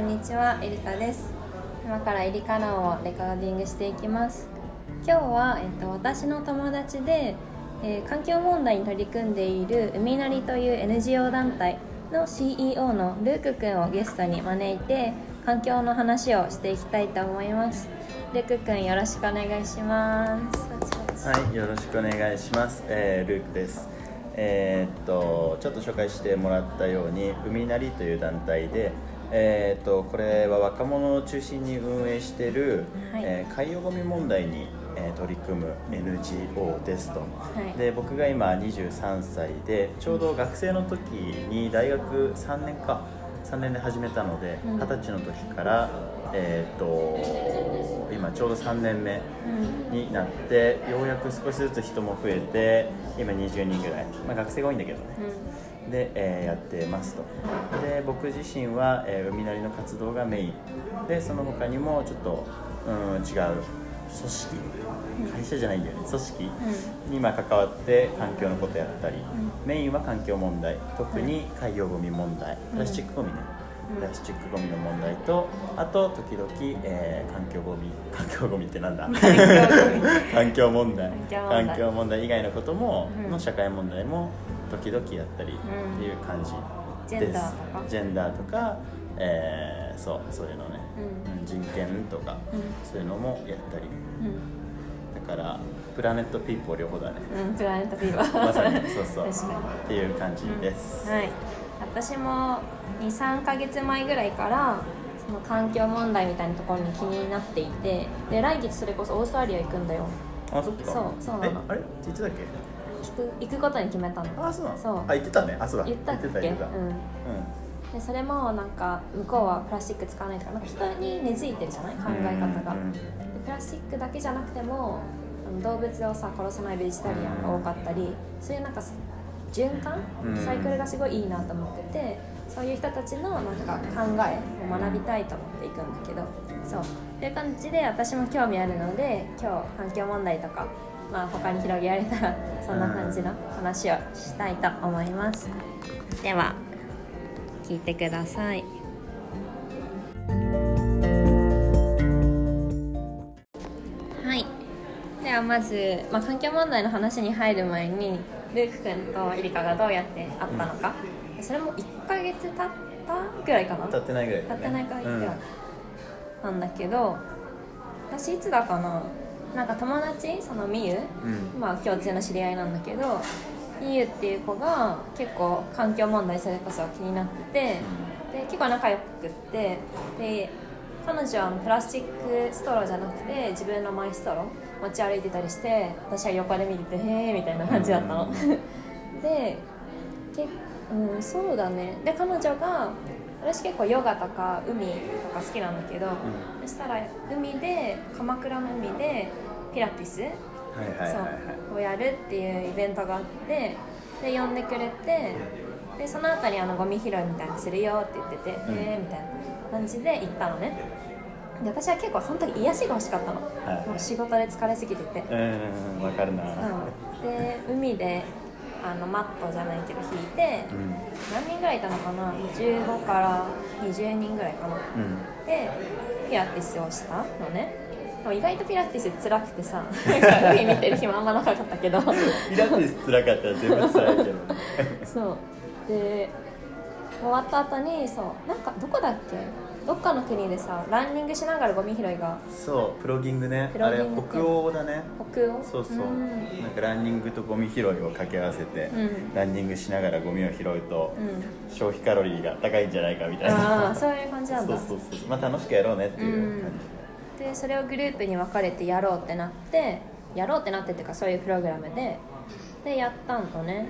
んにちは、エリカです。今からエリカナをレコーディングしていきます。今日は、えっと、私の友達で、えー環境問題に取り組んでいる海なりという NGO 団体の CEO のルークくんをゲストに招いて環境の話をしていきたいと思います。ルークくんよろしくお願いします。はい、よろしくお願いします。えールークです。えーっとちょっと紹介してもらったように海なりという団体で、えーっとこれは若者を中心に運営している、はい。えー海洋ゴミ問題に、えー取り組む NGO ですと。はい。で僕が今23歳でちょうど学生の時に大学3年か3年で始めたのでうん。二十、歳の時から、えーっと今ちょうど3年目。うん。になってようやく少しずつ人も増えて今20人ぐらい、まあ、学生が多いんだけどねで、えーやってますと。で僕自身は、えー海なりの活動がメイン。でその他にもちょっと、うん、違う組織。会社じゃないんだよね。組織にまあ関わって環境のことやったり、メインは環境問題。特に海洋ゴミ問題。プラスチックゴミね、うん。プラスチックゴミの問題とあと時々、えー環境ゴミ。環境ゴミってなんだ？環境問題。環境問題。環境問題以外のことも、うん。の社会問題も時々やったりうん。っていう感じジェンです、ダーとか？ジェンダーとか、えーそうそういうのね、うん。うん人権とか、うん。そういうのもやったり。うん。だからプラネットピーポー両方だね。うん、プラネットフィーバー。まさにそうそう。っていう感じです、はい。私も23か月前ぐらいからその環境問題みたいなところに気になっていてで来月それこそオーストラリア行くんだよ。あそっか。そうそうなの。えあれ？って言ってたっけ？行く行くことに決めたの。あそうなの？そう。あ言ってたね。あそうだ。言ったっけ？言ってた言ってた。うん。でそれもなんか向こうはプラスチック使わないとかな。んか人に根付いてるじゃない？考え方が、うん。うんでプラスチックだけじゃなくても動物をさ殺さないベジタリアンが多かったりそういうなんか循環？うん。サイクルがすごいいいなと思っててそういう人たちのなんか考えを学びたいと思っていくんだけど。そう。っていう感じで私も興味あるので今日環境問題とかまあ他に広げられたらそんな感じの話をしたいと思います。では聞いてください。はい。ではまず、まあ、環境問題の話に入る前にルーク君とエリカがどうやって会ったのか、それも1ヶ月経ったぐらいかな。経ってないぐらい経だね。ってないぐらいうん。なんだけど私いつだかななんか友達そのみゆ、うん。まあ共通の知り合いなんだけどみゆっていう子が結構環境問題それこそ気になってて、で結構仲良くってで彼女はプラスチックストローじゃなくて自分のマイストロー持ち歩いてたりして私は横で見ててへえみたいな感じだったの、でけ、うん、そうだね。で彼女が私結構ヨガとか海とか好きなんだけど、そしたら海で鎌倉の海でピラティスをやるっていうイベントがあってで呼んでくれてでその後にあのゴミ拾いみたいなのするよって言ってて、うん。へえみたいな感じで行ったのね。で私は結構その時癒しが欲しかったの、はいもう仕事で疲れすぎてて、うんわかるな。うん、で海であのマットじゃないけど引いて、うん。何人ぐらいいたのかな？15から20人ぐらいかな。うん。でピラティスをしたのね。でも意外とピラティス辛くてさ 海見てる暇あんまなかったけど。ピラティス辛かったら全部辛いけど そう。で終わった後にそうなんかどこだっけ？どっかの国でさランニングしながらゴミ拾いがそうプロギングね。あれ北欧だね。北欧？そうそう、ん。なんかランニングとゴミ拾いを掛け合わせて、うん。ランニングしながらゴミを拾うと、うん。消費カロリーが高いんじゃないかみたいな。ああそういう感じなんだ。そうそうそうまあ楽しくやろうねっていう感でそれをグループに分かれてやろうってなってやろうってなってっていうかそういうプログラムででやったのね。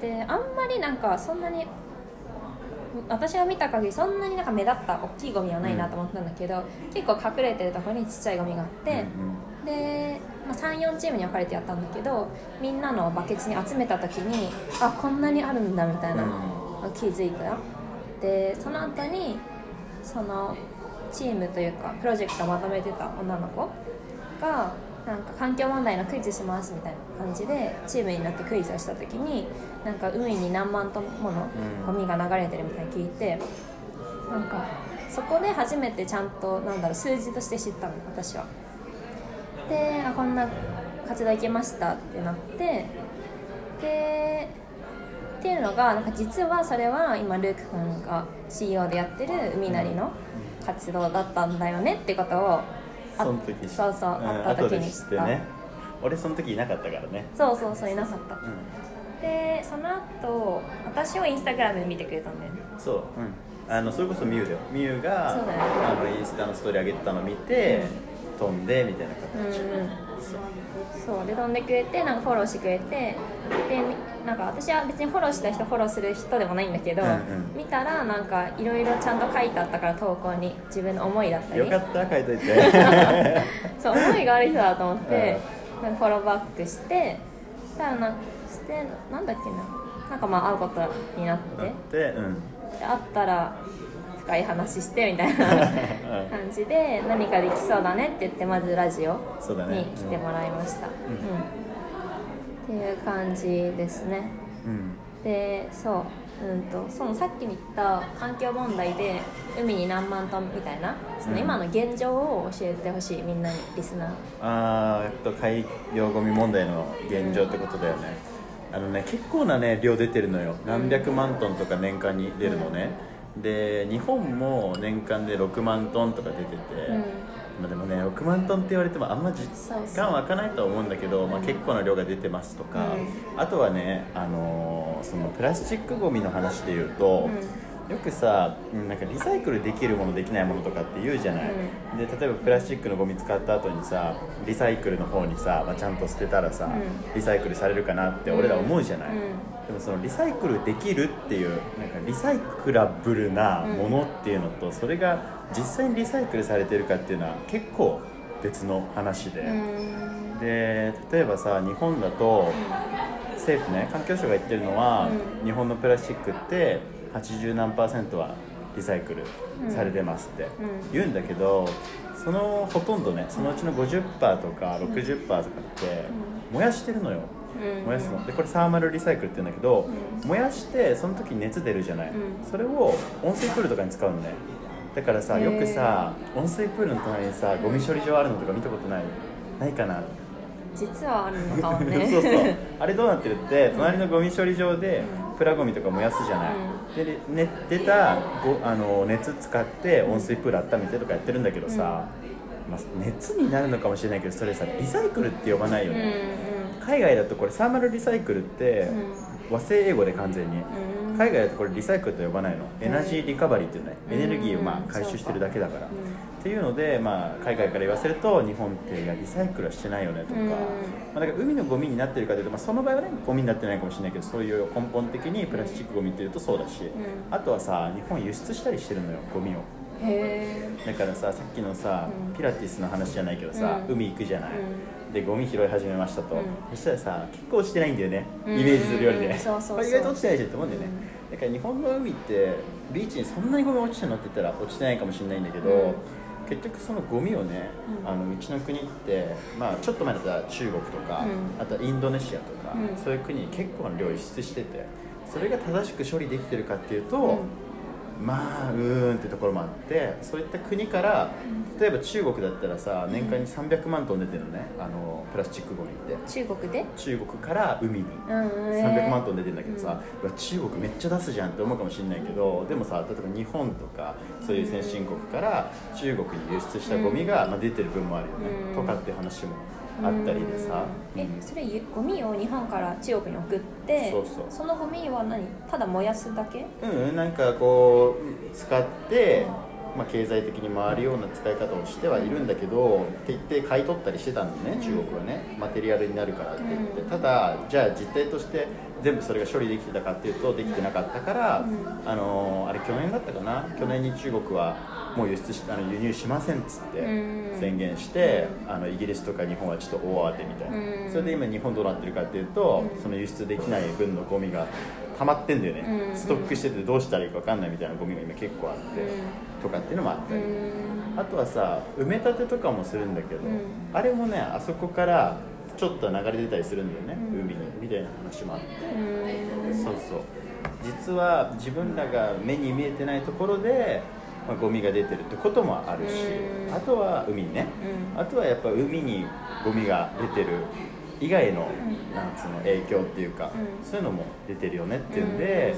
であんまりなんかそんなに私が見た限りそんなになんか目立った大きいゴミはないなと思ったんだけど、結構隠れてるところにちっちゃいゴミがあって、で、まあ、34チームに分かれてやったんだけどみんなのバケツに集めた時にあこんなにあるんだみたいな、気づいたでその後にそのチームというかプロジェクトをまとめてた女の子がなんか環境問題のクイズしますみたいな感じでチームになってクイズをした時になんか海に何万トンものゴミが流れてるみたいに聞いてなんかそこで初めてちゃんとなんだろう数字として知ったの私は。であこんな活動行けましたってなってでっていうのがなんか実はそれは今ルーク君が CEO でやってる海なりの活動だったんだよねってことをその時そうそう、ん会った時に。知った後で知ってね。俺その時いなかったからね。そうそうそういなかった。うん。でその後私をインスタグラムで見てくれたんだよね。そう、うん、あのそれこそミュウだよ。ミュウがそうだよあのインスタのストーリー上げてたの見て、飛んでみたいな形、うんうん。そう。そうで飛んでくれてなんかフォローしてくれてでみなんか私は別にフォローした人フォローする人でもないんだけど、うんうん。見たらなんかいろいろちゃんと書いてあったから投稿に自分の思いだったり。よかった書いといて。そう思いがある人だと思って、なんかフォローバックしてそしたらなしてなんだっけな。なんかまあ会うことになって。でうん。で会ったら深い話してみたいな感じで何かできそうだねって言ってまずラジオに来てもらいました、うんっていう感じですね。うん。でそう、うん、とそのさっき言った環境問題で海に何万トンみたいなそのうん。今の現状を教えてほしいみんなにリスナー。あーえっと海洋ゴミ問題の現状ってことだよね、あのね結構なね量出てるのよ。何百万トンとか年間に出るのね、で日本も年間で6万トンとか出てて、うんまあ、でもね6万トンって言われてもあんま実感湧かないとは思うんだけど、まあ、結構な量が出てますとか、うあとはね、あのーそのプラスチックごみの話で言うと、よくさうんなんかリサイクルできるものできないものとかって言うじゃない、で例えばプラスチックのゴミ使った後にさリサイクルの方にさ、まあ、ちゃんと捨てたらさ、うリサイクルされるかなって俺ら思うじゃない、うん。でもそのリサイクルできるっていうなんかリサイクラブルなものっていうのと、それが実際にリサイクルされてるかっていうのは結構別の話で、うん。で例えばさ日本だと政府ね環境省が言ってるのは、日本のプラスチックって80何パーセントはリサイクルされてますって言うんだけど、そのほとんどねそのうちの50%とか60%とかって燃やしてるのよ、うん。燃やすの。でこれサーマルリサイクルって言うんだけど、燃やしてその時に熱出るじゃない、うん。それを温水プールとかに使うのねだからさよくさ温水プールの隣にさゴミ処理場あるのとか見たことないないかな？実はあるのかもね。そうそう。あれどうなってるって隣のゴミ処理場でプラゴミとか燃やすじゃない、で、ね、出たごあの熱使って温水プール温めてとかやってるんだけどさ、まあ、熱になるのかもしれないけどそれさリサイクルって呼ばないようんね、海外だとこれサーマルリサイクルって和製英語で完全に、うん海外だとこれリサイクルと呼ばないの。エナジーリカバリーっていうね。うん。エネルギーをまあ回収してるだけだから、うんっていうので、まあ、海外から言わせると日本っていやリサイクルはしてないよねとか、うん。まあ、だから海のゴミになってるかというと、まあ、その場合はねゴミになってないかもしれないけどそういう根本的にプラスチックゴミっていうとそうだし、あとはさ日本輸出したりしてるのよゴミをだからささっきのさ、うん。ピラティスの話じゃないけどさ、うん。海行くじゃない、うでゴミ拾い始めましたと、うん。そしたらさ結構落ちてないんだよね、うん。イメージするよりね、うん。そうそうそう。これ意外と落ちてないじゃんって思うんだよね、だから日本の海ってビーチにそんなにゴミ落ちてるのって言ったら落ちてないかもしれないんだけど、うん。結局そのゴミをね、うん。あのうちの国って、まあ、ちょっと前だったら中国とか、うん。あとはインドネシアとか、うん。そういう国に結構な量輸出しててそれが正しく処理できてるかっていうと、まあうーんってところもあってそういった国から例えば中国だったらさ年間に300万トン出てるのね。あのプラスチックゴミって。中国で？中国から海にうん300万トン出てるんだけどさ、うわ中国めっちゃ出すじゃんって思うかもしれないけどでもさ例えば日本とかそういう先進国から中国に輸出したゴミが、まあ、出てる分もあるよね、うん。とかって話もあったりでさ、うん。えそれゴミを日本から中国に送ってそうそう。のゴミは何？ただ燃やすだけ？うん、なんかこう使って、まあ、経済的に回るような使い方をしてはいるんだけどって言って買い取ったりしてたんだね、中国はね。マテリアルになるからって言って、うん。ただじゃあ実態として全部それが処理できてたかっていうとできてなかったから、うん。あのーあれ去年だったかな？去年に中国はもう輸出しあの輸入しませんっつってうん。宣言して、あのイギリスとか日本はちょっと大慌てみたいな、うん。それで今日本どうなってるかっていうと、うん。その輸出できない分のゴミが溜まってんだよね、うん。ストックしててどうしたらいいか分かんないみたいなゴミが今結構あって、とかっていうのもあったり、うん。あとはさ埋め立てとかもするんだけど、うん。あれもねあそこからちょっと流れ出たりするんだよね、うん。海にみたいな話もあって、うん。そうそう。実は自分らが目に見えてないところでまあ、ゴミが出てるってこともあるしうん。あとは海にね。うん。あとはやっぱ海にゴミが出てる以外のなんつうの影響っていうか、うん。そういうのも出てるよねっていうんで、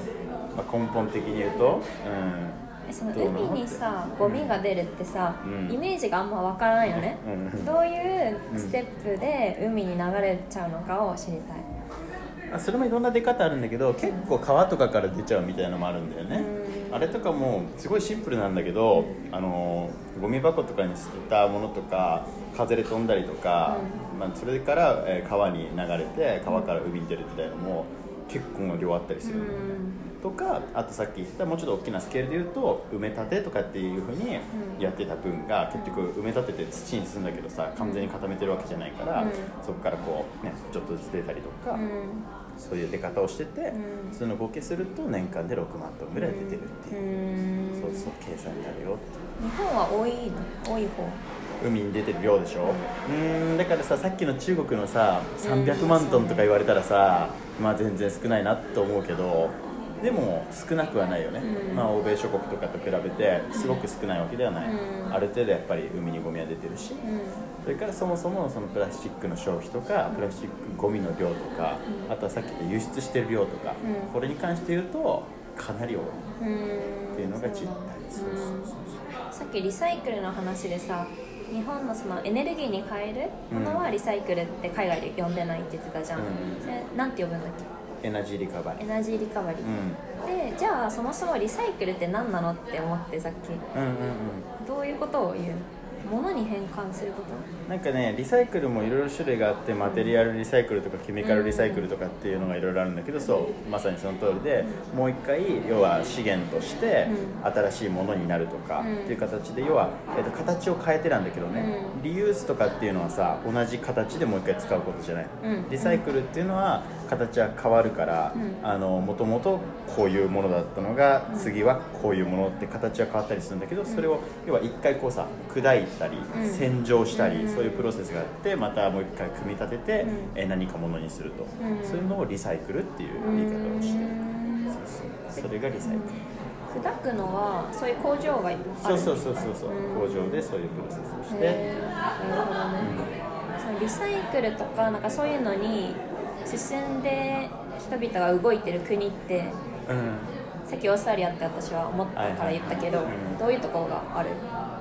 まあ、根本的に言うと、えその海にさゴミが出るってさ、うん。イメージがあんまわからないよね、うん。どういうステップで海に流れちゃうのかを知りたい、うん、あそれもいろんな出方あるんだけど結構川とかから出ちゃうみたいなのもあるんだよね、あれとかもすごいシンプルなんだけど、あのゴミ箱とかに捨てたものとか風で飛んだりとか、まあ、それから、えー川に流れて川から海に出るみたいなのも結構な量あったりするの、とかあとさっき言ったもうちょっと大きなスケールで言うと埋め立てとかっていうふうにやってた分が結局埋め立てて土にするんだけどさ完全に固めてるわけじゃないから、うん。そこからこうねちょっとずつ出たりとか、うん。そういう出方をしてて、うん。その合計すると年間で6万トンぐらい出てるってういう、ん。そうそう計算になるよって日本は多いの？多い方。海に出てる量でしょ？うーん。だからささっきの中国のさ300万トンとか言われたらさ、まあ全然少ないなと思うけどでも少なくはないよね、うん。まあ欧米諸国とかと比べてすごく少ないわけではない、うん。ある程度やっぱり海にゴミは出てるし、うそれからそもそもそのプラスチックの消費とかプラスチックゴミの量とか、うんあとはさっき言った輸出してる量とか、うん。これに関して言うとかなり多い。っていうのが実態。そうそうそうさっきリサイクルの話でさ日本のそのエネルギーに変えるものはリサイクルって海外で呼んでないって言ってたじゃん、うん。それなんて呼ぶんだっエナジーリカバリー。けエナジーリカバリー、うん。でじゃあそもそもリサイクルって何なのって思ってさっき。うんうんうん。どういうことを言う？物に変換すること？なんかねリサイクルもいろいろ種類があってマテリアルリサイクルとかケミカルリサイクルとかっていうのがいろいろあるんだけどそうまさにその通りでもう一回要は資源としてう新しいものになるとかうん。っていう形で要は、えっと形を変えてなんだけどねうん。リユースとかっていうのはさ同じ形でもう一回使うことじゃない？うん。リサイクルっていうのは形は変わるからうん。もともとこういうものだったのが次はこういうものって形は変わったりするんだけどそれを要は一回こうさ砕いたりうん。洗浄したりうんそういうプロセスがあってまたもう一回組み立ててうん。えー何かものにすると。ん。そういうのをリサイクルっていう言い方をしてそうそうそれがリサイクル。砕くのはそういう工場があるそうそうそうそうそううん工場でそういうプロセスをして。なるほどね、そのリサイクルとかなんかそういうのに進んで人々が動いてる国ってうん。さっきオーストラリアって私は思ったから言ったけど、どういうところがある？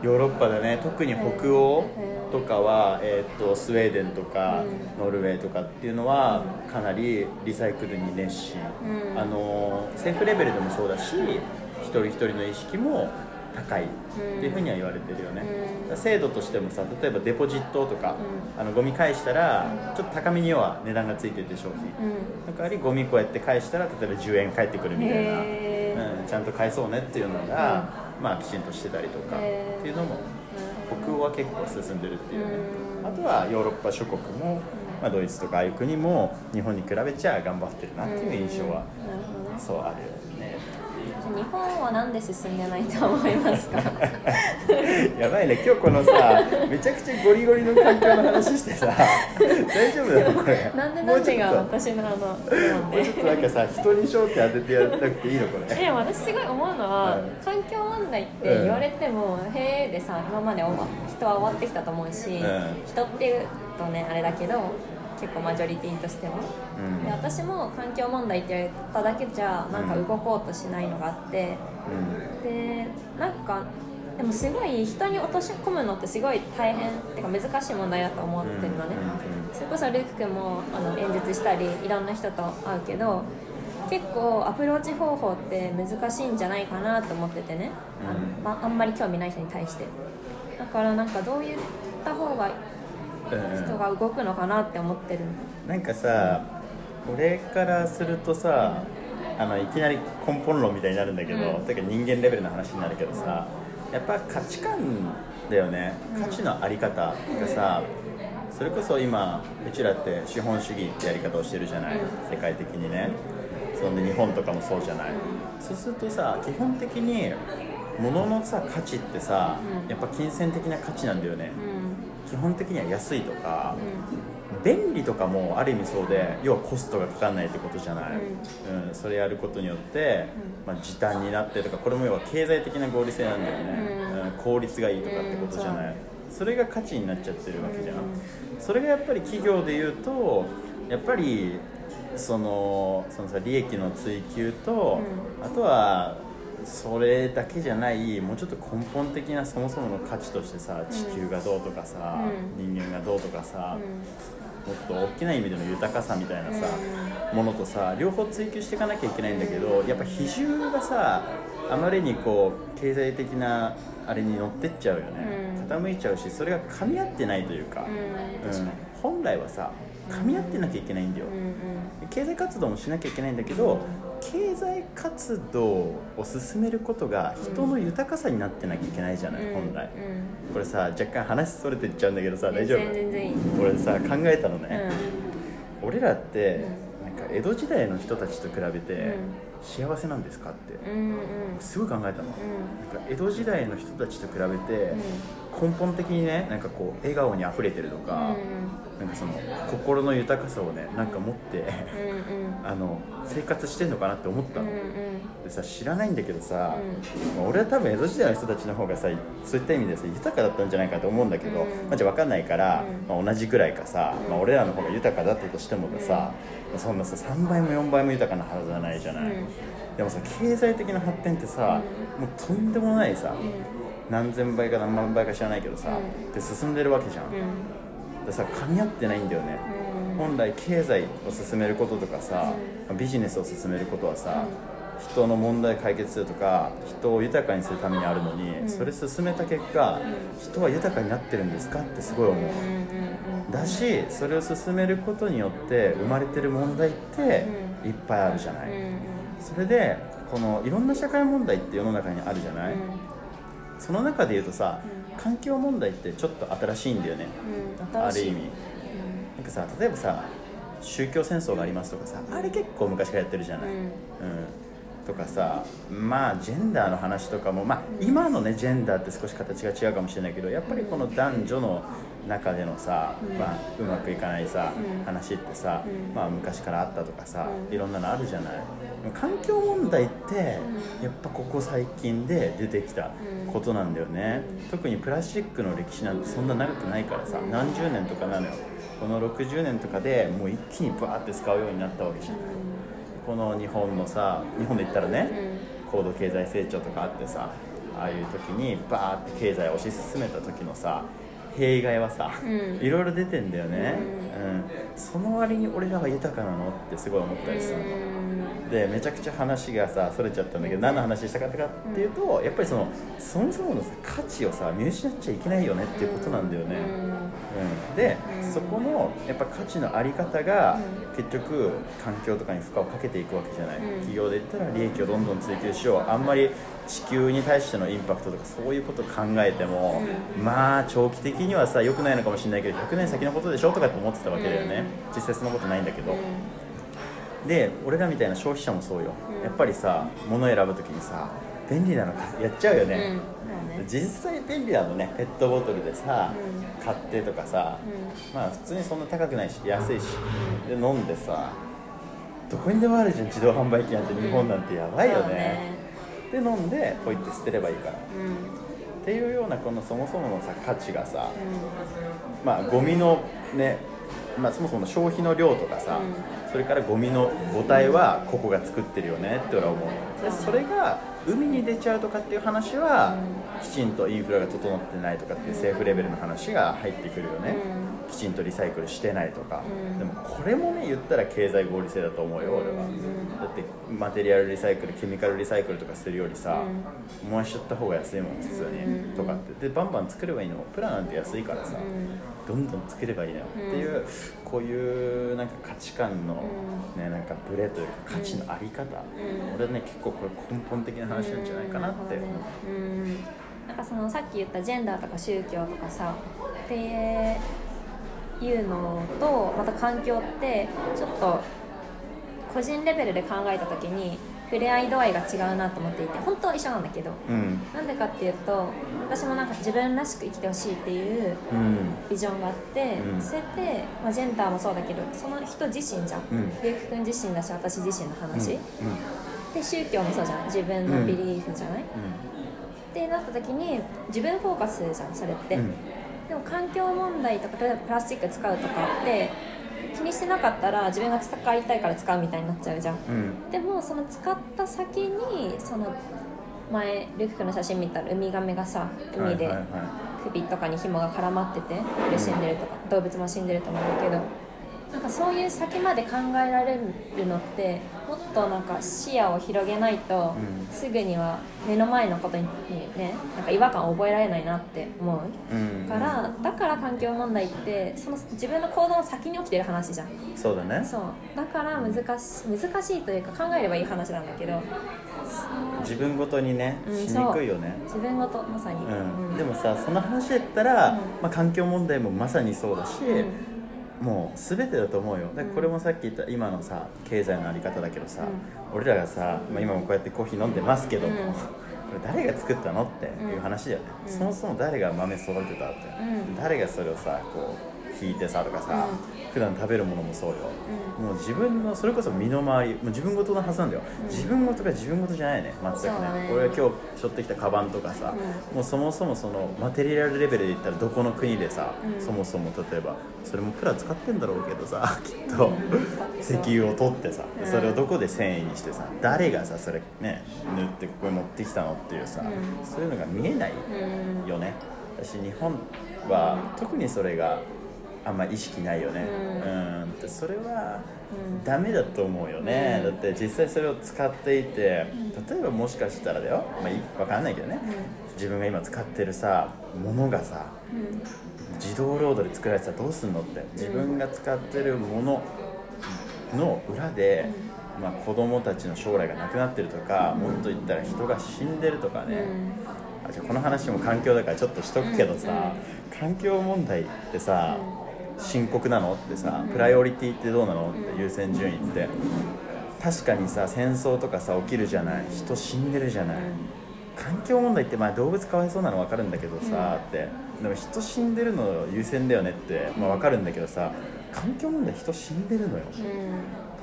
ヨーロッパだね。特に北欧。へーとかは、えー、とスウェーデンとか、うノルウェーとかっていうのはかなりリサイクルに熱心、うん。あの政府レベルでもそうだし一人一人の意識も高いっていうふうには言われてるよね、うん。制度としてもさ例えばデポジットとか、あのゴミ返したらちょっと高めには値段がついてて商品うん。だからゴミこうやって返したら例えば10円返ってくるみたいな、うん、ちゃんと返そうねっていうのが、まあ、きちんとしてたりとかっていうのも北欧は結構進んでるっていうね。うん。あとはヨーロッパ諸国も、まあ、ドイツとかああいう国も日本に比べちゃ頑張ってるなっていう印象はそうあるよね日本はなんで進んでないと思いますか？やばいね。今日このさ めちゃくちゃゴリゴリの環境の話してさ大丈夫だよこれ。なんでなんでが私のあのもうちょっとなんかさ人に焦点当ててやらなくていいのこれ。でも私すごい思うのは、うん環境問題って言われても、へえでさ今まで人は終わってきたと思うし、ん。人っていうとねあれだけど結構マジョリティとしても、うん。で私も環境問題って言われただけじゃなんか動こうとしないのがあって、でなんかでもすごい人に落とし込むのってすごい大変。っていうか難しい問題だと思ってるのね、それこそルーク君もあの演説したりいろんな人と会うけど結構アプローチ方法って難しいんじゃないかなと思っててね、うん。あまあんまり興味ない人に対して。だからなんかどう言った方がうん人が動くのかなって思ってるなんかさ俺からするとさあのいきなり根本論みたいになるんだけど、うん。てか人間レベルの話になるけどさ、やっぱ価値観だよね。価値のあり方がさ、それこそ今うちらって資本主義ってやり方をしてるじゃない、うん。世界的にね。そんで日本とかもそうじゃない、そうするとさ基本的に物のさ価値ってさ、うん。やっぱ金銭的な価値なんだよね、うん基本的には安いとか、便利とかもある意味そうで要はコストがかかんないってことじゃない、うん。それやることによって、まあ、時短になってとかこれも要は経済的な合理性なんだよね、うん。うん効率がいいとかってことじゃない、うんそれが価値になっちゃってるわけじゃん、うん。それがやっぱり企業で言うとやっぱりそのそのさ利益の追求と、あとはそれだけじゃないもうちょっと根本的なそもそもの価値としてさ地球がどうとかさ、う人間がどうとかさ、うもっと大きな意味での豊かさみたいなさ、ものとさ両方追求していかなきゃいけないんだけどやっぱ比重がさあまりにこう経済的なあれに乗ってっちゃうよね、うん。傾いちゃうしそれが噛み合ってないというか、ん。うん。うん本来はさ噛み合ってなきゃいけないんだよ、うんうん。経済活動もしなきゃいけないんだけど経済活動を進めることが人の豊かさになってなきゃいけないじゃない、うん本来。うん。これさ若干話それてっちゃうんだけどさ大丈夫？全然。全然いい俺さ考えたのうね、ん。俺らってなんか江戸時代の人たちと比べてうん。幸せなんですかって。うんうん。すごい考えたの、うん。なんか江戸時代の人たちと比べて根本的にねなんかこう笑顔にあふれてるとか、なんかその心の豊かさをねなんか持ってうんうん。うんあの生活してんのかなって思ったの、うんうん。でさ知らないんだけどさ、まあ俺は多分江戸時代の人たちの方がさそういった意味でさ豊かだったんじゃないかと思うんだけど、うんまあ、じゃあ分かんないから、うん。まあ、同じぐらいかさ、うん。まあ、俺らの方が豊かだったとしてもさ、そんなさ3倍も4倍も豊かなはずはないじゃない、うん。でもさ経済的な発展ってさ、もうとんでもないさ、何千倍か何万倍か知らないけどさ、うん。で進んでるわけじゃん、でさ噛み合ってないんだよね、本来経済を進めることとかさ、ビジネスを進めることはさ、人の問題解決するとか人を豊かにするためにあるのに、ん。それ進めた結果、人は豊かになってるんですかってすごい思う、うんうんだしそれを進めることによって生まれてる問題っていっぱいあるじゃない、うんうん。それでこのいろんな社会問題って世の中にあるじゃない、その中で言うとさ、環境問題ってちょっと新しいんだよね、うん。ある意味。なんかさ例えばさ宗教戦争がありますとかさあれ結構昔からやってるじゃない、うん。うん。とかさまあジェンダーの話とかも、まあ、今のねジェンダーって少し形が違うかもしれないけどやっぱりこの男女の中でのさ、うん。まあ、うまくいかないさ、うん。話ってさ、うん。まあ、昔からあったとかさ、うん。いろんなのあるじゃない環境問題ってうん。やっぱここ最近で出てきたことなんだよね、うん特にプラスチックの歴史なんてそんな長くないからさ、うん。何十年とかなのよ。この60年とかでもう一気にバーって使うようになったわけじゃん。この日本のさ日本で言ったらね、高度経済成長とかあってさああいう時にバーって経済を推し進めた時のさ弊害はさ、うん。いろいろ出てんだよね、ううん。その割に俺らは豊かなのってすごい思ったりするの、でめちゃくちゃ話がさそれちゃったんだけど何の話したかったかっていうと、やっぱりそのそもそものさ価値をさ見失っちゃいけないよねっていうことなんだよね、うん、で、うん。そこのやっぱ価値のあり方がう結局環境とかに負荷をかけていくわけじゃない、うん。企業で言ったら利益をどんどん追求しよう。あんまり地球に対してのインパクトとかそういうことを考えても、まあ長期的にはさ良くないのかもしれないけど100年先のことでしょとかって思ってたわけだよね、実際そんなことないんだけど、で俺らみたいな消費者もそうよ、うん。やっぱりさ物選ぶ時にさ便利なのかやっちゃうよね、実際便利なのね。ペットボトルでさ、う買ってとかさ、まあ普通にそんな高くないし安いし、で飲んでさどこにでもあるじゃん。自動販売機なんて日本なんてやばいよね,、で飲んでポイって捨てればいいから。っうん。ていうようなこのそもそものさ価値がさうまあゴミのねまあそもそもの消費の量とかさ、うそれからゴミの母体はここが作ってるよねって俺は思う。でそれが海に出ちゃうとかっていう話は、きちんとインフラが整ってないとかっていう政府レベルの話が入ってくるよね、きちんとリサイクルしてないとか、うん。でもこれもね言ったら経済合理性だと思うよ俺は、うん。だってマテリアルリサイクルケミカルリサイクルとかするよりさ、燃やしちゃった方が安いもん普通に、うん。とかって。でバンバン作ればいいのプラなんて安いからさ、どんどん作ればいいのよ、うんっていうこういうなんか価値観の、うねなんかブレというか価値のあり方、ん。俺はね結構これ根本的な話なんじゃないかなって思う、うん。なんかそのさっき言ったジェンダーとか宗教とかさっていうのとまた環境ってちょっと個人レベルで考えた時に触れ合い度合いが違うなと思っていて本当は一緒なんだけどうん。なんでかっていうと私もなんか自分らしく生きてほしいっていううん。ビジョンがあって、うん。それって、まあ、ジェンダーもそうだけどその人自身じゃん、うん。ゆうきくん自身だし私自身の話、うん。で宗教もそうじゃん自分のビリーフじゃない、ってなった時に自分フォーカスじゃんそれって、うんでも環境問題とか例えばプラスチック使うとかって気にしてなかったら自分が使いたいから使うみたいになっちゃうじゃん。うん。でもその使った先にその前ルフクの写真見たらウミガメがさ海で首とかに紐が絡まっててで死んでるとか動物も死んでると思うんだけどなんかそういう先まで考えられるのってもっとなんか視野を広げないと、うん。すぐには目の前のことにねなんか違和感を覚えられないなって思ううん。からだから環境問題ってその自分の行動の先に起きてる話じゃん。そうだね。そう。だから難し難しいというか考えればいい話なんだけど。自分ごとにねうんしにくいよね。自分ごとまさに、うん、でもさその話で言ったら、うん。まあ、環境問題もまさにそうだし、うんもう全てだと思うよ。だからこれもさっき言った今のさ経済のあり方だけどさ、俺らがさ、まあ、今もこうやってコーヒー飲んでますけども、うん。これ誰が作ったのっていう話だよね、うん。そもそも誰が豆育てたって、うん。誰がそれをさこう引いてさとかさ、普段食べるものもそうよ、もう自分のそれこそ身の回りもう自分事のはずなんだよ、うん。自分事が自分事じゃないね全くそうだね。俺が今日背負ってきたカバンとかさ、うもうそもそもそのマテリアルレベルで言ったらどこの国でさ、うん。そもそも例えばそれもプラ使ってんだろうけどさきっと、うん。石油を取ってさうん。それをどこで繊維にしてさ誰がさそれね塗ってここに持ってきたのっていうさ、うん。そういうのが見えないうん。よね私日本は特にそれがあんま意識ないよね。ううん。でそれはうんダメだと思うよね、うん。だって実際それを使っていて例えばもしかしたらだよ、まあ、いわかんないけどね、自分が今使ってるさものがさうん。自動ロードで作られてたらどうすんのって。自分が使ってるものの裏で、まあ、子供たちの将来がなくなってるとか、もっと言ったら人が死んでるとかね、あじゃあこの話も環境だからちょっとしとくけどさ、環境問題ってさ、深刻なの？ってさ、プライオリティってどうなの？って優先順位って。確かにさ戦争とかさ起きるじゃない。人死んでるじゃない、環境問題ってまあ動物かわいそうなの分かるんだけどさ、って。でも人死んでるの優先だよねって、まあ、分かるんだけどさ環境問題人死んでるのよ、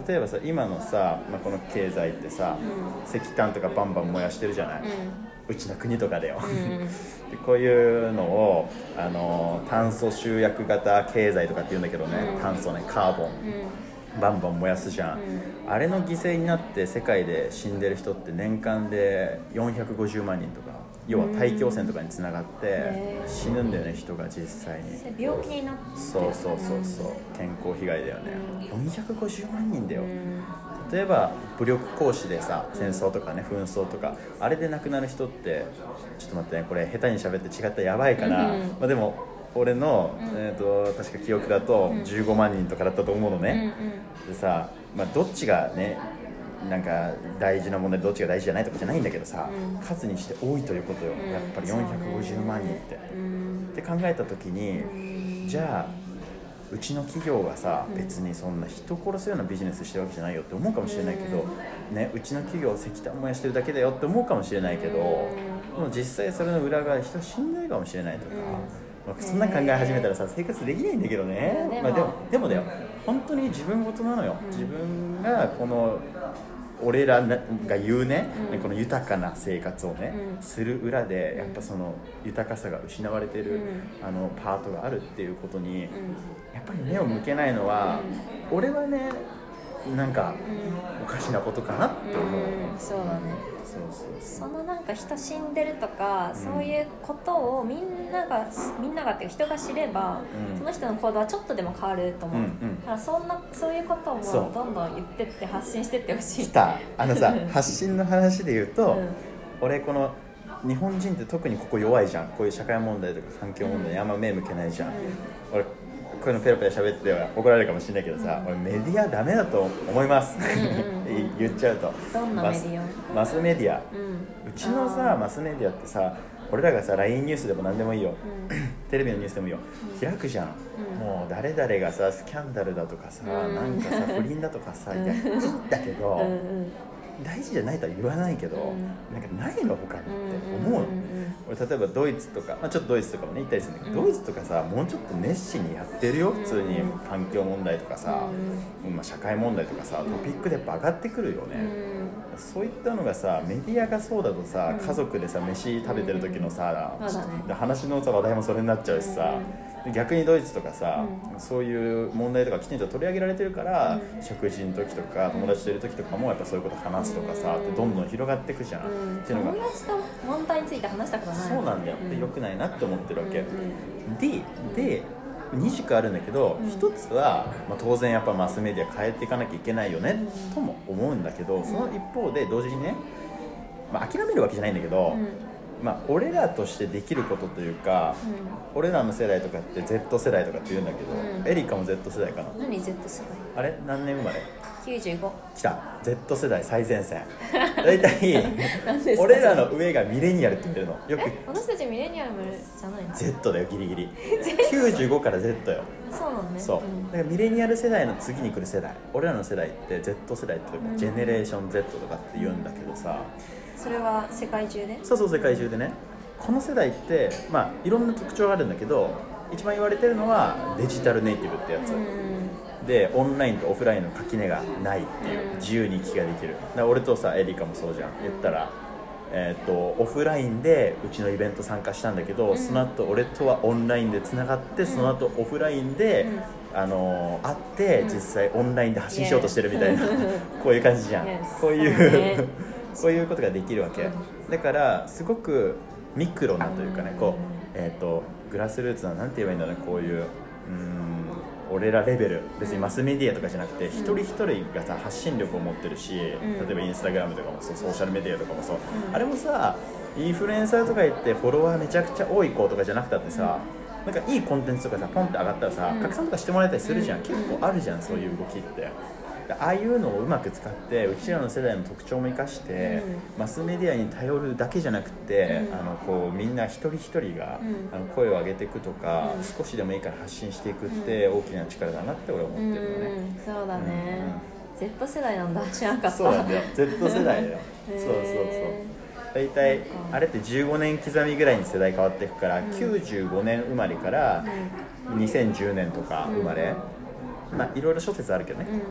例えばさ今のさ、まあ、この経済ってさ、石炭とかバンバン燃やしてるじゃない、うちの国とかでよ、でこういうのをあの炭素集約型経済とかって言うんだけどね、うん。炭素ねカーボン、バンバン燃やすじゃん、あれの犠牲になって世界で死んでる人って年間で450万人とか要は大気汚染とかにつながって死ぬんだよね人が実際に。病気になってそうそうそうそう。健康被害だよね、450万人だよ、うん。例えば武力行使でさ戦争とかね紛争とかあれで亡くなる人ってちょっと待ってねこれ下手に喋って違ったらやばいから、うんまあ、でも俺の、うん。えー、と確か記憶だとうん。15万人とかだったと思うのうんうん。ね、でさ、まあ、どっちがねなんか大事な問題どっちが大事じゃないとかじゃないんだけどさ、うん。数にして多いということよ、うん。やっぱり450万人って。うんって考えた時に、うん。じゃあうちの企業がさ、うん。別にそんな人殺すようなビジネスしてるわけじゃないよって思うかもしれないけど、ね、うちの企業石炭燃やしてるだけだよって思うかもしれないけど、でも実際それの裏側で人死んでるかもしれないとか、まあそんな考え始めたらさ生活できないんだけどね、でも。まあ、でもでもだよ。本当に自分事なのよ、うん。自分がこの俺らが言うね、うん。この豊かな生活をね、うん。する裏でやっぱその豊かさが失われてる、うあのパートがあるっていうことに、うん。やっぱり目を向けないのは、俺はねなんかおかしなことかなって思う、うんそうだね。そうそうそそのなんか人死んでるとか、うんそういうことをみんながみんながっていうか人が知れば、うん。その人の行動はちょっとでも変わると思う、うんうん。だからそんなそういうこともそうどんどん言ってって発信してってほしい。来た。あのさ発信の話で言うと、うん。俺この日本人って特にここ弱いじゃん。こういう社会問題とか環境問題にあんま目向けないじゃん、俺こういうのペラペラ喋っては怒られるかもしれないけどさ、俺メディアダメだと思います、ん 言っちゃうと。どんなメディア？マスメディア。うん。うちのさマスメディアってさ俺らがさ LINE ニュースでも何でもいいよ、テレビのニュースでもいいよ、開くじゃん、うん。もう誰々がさスキャンダルだとかさ、うん。なんかさ不倫だとかさ、うん。いやいいんだけど、うんうん大事じゃないとは言わないけど、うん。なんかないの他にって思うの、俺例えばドイツとか、まあ、ちょっとドイツとかもね行ったりするんだけど、うん。ドイツとかさもうちょっと熱心にやってるよ普通にうん環境問題とかさ、まあ、社会問題とかさトピックでやっぱ上がってくるよね、そういったのがさメディアがそうだとさ、うん。家族でさ飯食べてる時のさ、話のさ話題もそれになっちゃうしさ、で逆にドイツとかさ、そういう問題とかきちんと取り上げられてるから、うん。食事の時とか友達といる時とかもやっぱそういうこと話すとかさ、うん。ってどんどん広がっていくじゃん、うん。っていうのが。友達と問題について話したことない。そうなんだよ、でうん。良くないなって思ってるわけ、うん。でで2軸あるんだけど、うん。一つは、まあ、当然やっぱマスメディア変えていかなきゃいけないよね、うん。とも思うんだけどその一方で同時にね、まあ、諦めるわけじゃないんだけど、うんまあ、俺らとしてできることというか、俺らの世代とかって Z 世代とかって言うんだけど、うん。エリカも Z 世代かな？うん何 Z 世あれ？何年生まれ？代95来た。Z 世代最前線。大体俺らの上がミレニアルって言ってるの。よくえ私たちミレニアムじゃないの？Z だよギリギリ。95から Z よ。そうなのね。そう、ん。だからミレニアル世代の次に来る世代。俺らの世代って Z 世代ってうんジェネレーション Z とかって言うんだけどさ、それは世界中で？そうそう世界中でね。この世代ってまあいろんな特徴があるんだけど一番言われてるのはデジタルネイティブってやつ、うんでオンラインとオフラインの垣根がないっていううん自由に行き来ができる。だから俺とさエリカもそうじゃん。言ったら、えー、とオフラインでうちのイベント参加したんだけど、うん。その後俺とはオンラインでつながって、その後オフラインで、あのー会って、うん。実際オンラインで発信しようとしてるみたいな こういう感じじゃん、こういう、そういうことができるわけ、うんだからすごくミクロなというかね、うんこう、えー、とグラスルーツななんて言えばいいんだろうねこういううーん俺らレベル。別にマスメディアとかじゃなくて、一人一人がさ発信力を持ってるし、ん。例えばインスタグラムとかもそうソーシャルメディアとかもそう、うん。あれもさインフルエンサーとか言ってフォロワーめちゃくちゃ多い子とかじゃなくたってさ、なんかいいコンテンツとかさポンって上がったらさ、うん。拡散とかしてもらえたりするじゃん、うん。結構あるじゃんそういう動きって。でああいうのをうまく使ってうちらの世代の特徴も生かして、マスメディアに頼るだけじゃなくて、うん。あのこうみんな一人一人が、うん。あの声を上げていくとか、うん。少しでもいいから発信していくって大きな力だなって俺は思ってるのね、うん。そうだね。Z 世代なんだ。知らなかったそうなんだよ。Z 世代だよ。そうそうそう。大体あれって15年刻みぐらいに世代変わっていくから、うん。95年生まれから2010年とか生まれ、まあいろいろ諸説あるけどね、うんうん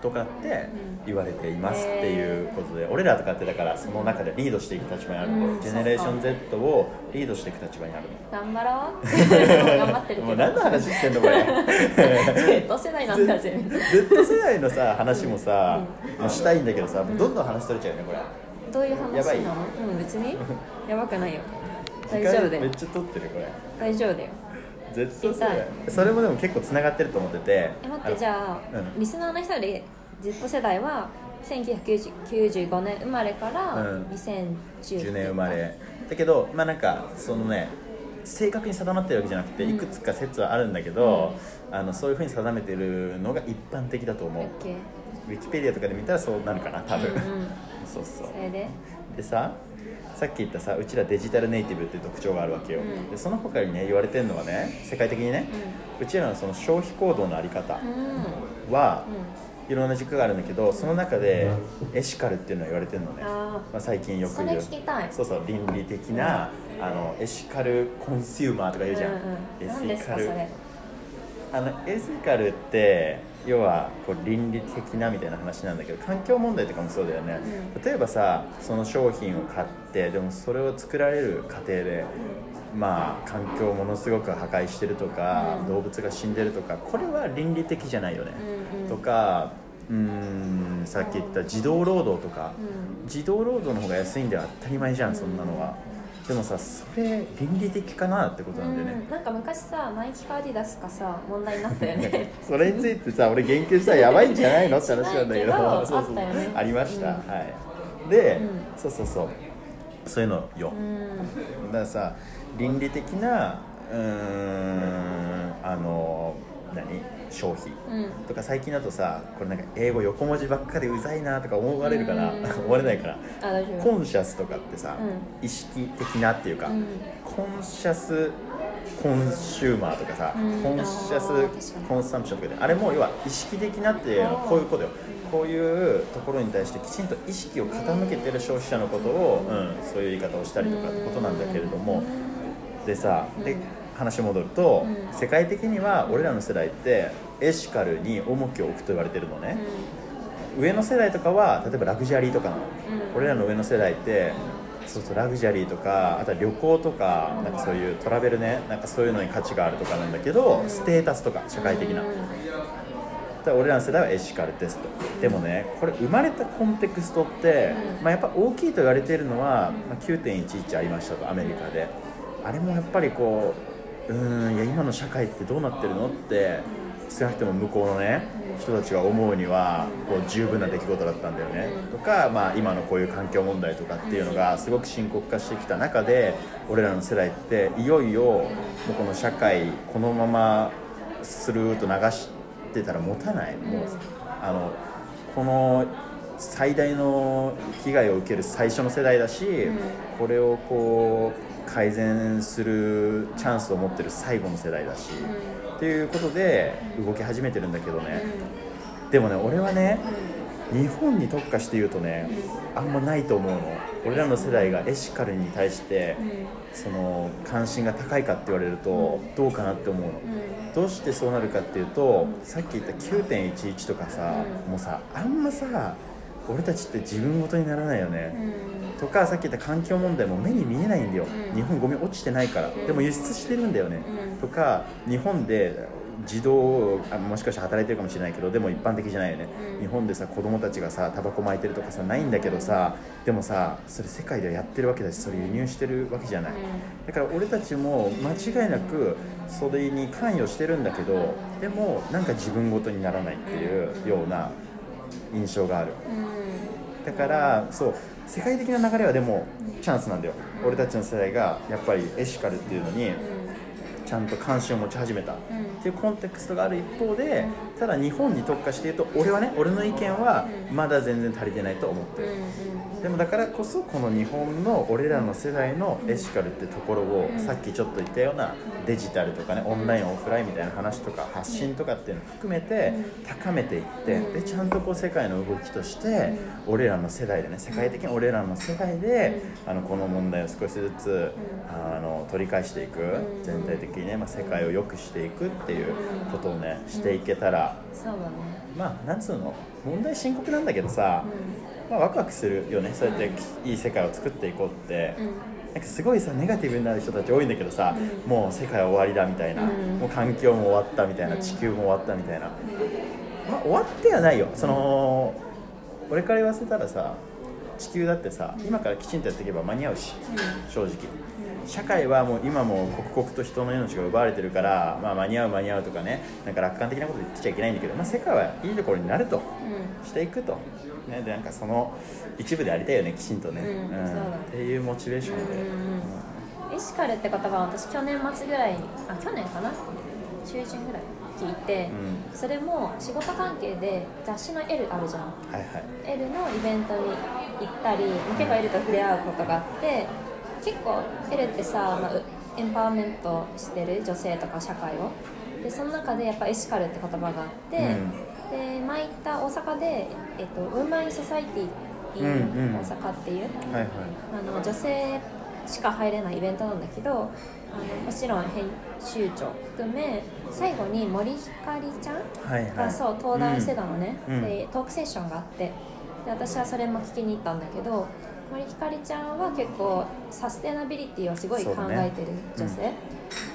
とかって言われていますっていうことで、俺らとかってだからその中でリードしていく立場にあるの、うんジェネレーション Z をリードしていく立場にある頑張ろう。頑張ってるのもけど。う何の話してんのこれ。Z 世代なんだぜ。Z 世代のさ話もさ、もうしたいんだけどさ、もうどんどん話取れちゃうよねこれ。どういう話なの？やばい。うん別に。やばくないよ。大丈夫だよ。めっちゃ取ってるこれ。大丈夫だよた代いそれもでも結構つながってると思ってて。え待ってじゃあ、うん。リスナーの人で Z 世代は1995年生まれからうん。2010 10年。生まれ。だけどまあなんかそのね正確に定まってるわけじゃなくてうん。いくつか説はあるんだけど、あのそういうふうに定めてるのが一般的だと思う。ウィキペディアとかで見たらそうなるかな多分、うんうん。そうそう。それで？でささっき言ったさうちらデジタルネイティブっていう特徴があるわけよ、うん。でその他にね言われてるのはね世界的にね、うちらのその消費行動のあり方うん。は、うん。いろんな軸があるんだけどその中でエシカルっていうのは言われてるのね。あまあ、最近よく言う。そうそう倫理的な、あのエシカルコンシューマーとか言うじゃん、うんうん、何エシカルあのエシカルって要はこう倫理的なみたいな話なんだけど環境問題とかもそうだよね、例えばさその商品を買ってでもそれを作られる過程で、まあ環境をものすごく破壊してるとか、うん。動物が死んでるとかこれは倫理的じゃないよね、うんうん。とかうーんさっき言った児童労働とか、うん。児童労働の方が安いんでは当たり前じゃんそんなのは、でもさそれ倫理的かなってことなんだよね、うんなんか昔さナイキかアディダスかさ問題になったよね。それについてさ俺言及したらやばいんじゃないのって話なんだけど。ありました、うんはいで、うんそうそうそうそういうのよ、うんだからさ倫理的なうーんあの何消費うん。とか最近だとさこれなんか英語横文字ばっかでうざいなとか思われるかなうん。思われないかなあ大丈夫。コンシャスとかってさ、う意識的なっていうか、うん。 conscious consumer とかさ、うん。 conscious に。 consumption とかであれも要は意識的なっていうのはこういうことよ。こういうところに対してきちんと意識を傾けてる消費者のことを、うん、そういう言い方をしたりとかってことなんだけれども。でさで話戻ると、うん。世界的には俺らの世代ってエシカルに重きを置くと言われてるのね、上の世代とかは例えばラグジュアリーとかなの、うん。俺らの上の世代ってそうそうラグジュアリーとかあとは旅行とかなんかそういうトラベルねなんかそういうのに価値があるとかなんだけどステータスとか社会的な、だ俺らの世代はエシカルですとでもねこれ生まれたコンテクストって、まあ、やっぱ大きいと言われているのは、まあ、9.11ありましたとアメリカで。あれもやっぱりこううんいや今の社会ってどうなってるのって少なくとも向こうのね人たちが思うにはこう十分な出来事だったんだよね。とか、まあ、今のこういう環境問題とかっていうのがすごく深刻化してきた中で俺らの世代っていよいよもうこの社会このままスルーと流してたら持たない。もうあのこの最大の被害を受ける最初の世代だし、これをこう改善するチャンスを持ってる最後の世代だし、っていうことで動き始めてるんだけどね、でもね俺はね日本に特化して言うとねあんまないと思うの。俺らの世代がエシカルに対してその関心が高いかって言われるとどうかなって思うの、どうしてそうなるかっていうとさっき言った9.11とかさ、もうさあんまさ俺たちって自分ごとにならないよね、とかさっき言った環境問題も目に見えないんだよ、うん。日本ゴミ落ちてないから、ん。でも輸出してるんだよね、うん。とか日本で自動あもしかしたら働いてるかもしれないけどでも一般的じゃないよね、うん。日本でさ子供たちがさタバコ巻いてるとかさないんだけどさでもさそれ世界ではやってるわけだしそれ輸入してるわけじゃない、だから俺たちも間違いなくそれに関与してるんだけどでもなんか自分ごとにならないっていうような印象がある。だからそう世界的な流れはでもチャンスなんだよ。俺たちの世代がやっぱりエシカルっていうのにちゃんと関心を持ち始めた。っていうコンテクストがある一方でただ日本に特化して言うと俺はね俺の意見はまだ全然足りてないと思ってる。でもだからこそこの日本の俺らの世代のエシカルってところをさっきちょっと言ったようなデジタルとかねオンラインオフラインみたいな話とか発信とかっていうのを含めて高めていってでちゃんとこう世界の動きとして俺らの世代でね世界的に俺らの世代であのこの問題を少しずつあの取り返していく。全体的にね、まあ、世界を良くしていくっていうことをねしていけたらそうだね。まあなんつうの問題深刻なんだけどさ、まあ、ワクワクするよねそうやっていい世界を作っていこうって、なんかすごいさネガティブになる人たち多いんだけどさ、もう世界は終わりだみたいな、うん。もう環境も終わったみたいな、地球も終わったみたいな、まあ、終わってはないよ。その俺から言わせたらさ地球だってさ今からきちんとやっていけば間に合うし、正直。社会はもう今も刻々と人の命が奪われてるから、まあ、間に合う間に合うとかねなんか楽観的なこと言ってちゃいけないんだけど、まあ、世界はいいところになるとしていくと、ね、でなんかその一部でありたいよねきちんとね、うん。っていうモチベーションで、エシカルって言葉は私去年末ぐらいにあ去年かな？中旬ぐらい聞いて、うそれも仕事関係で雑誌の L あるじゃん。はいはい。L のイベントに行ったり結構 L と触れ合うことがあって結構 L ってさ、まあ、うエンパワーメントしてる女性とか社会を。でその中でやっぱエシカルって言葉があって、で前行った大阪で、えっと、ウーマン・ソサイティうんうん。大阪っていう、はいはい。あの女性しか入れないイベントなんだけどあのもちろん編集長含め最後に森ひかりちゃんがそう登壇してたのね、うん。でトークセッションがあって。で私はそれも聞きに行ったんだけど森ひかりちゃんは結構サステナビリティをすごい考えてる女性、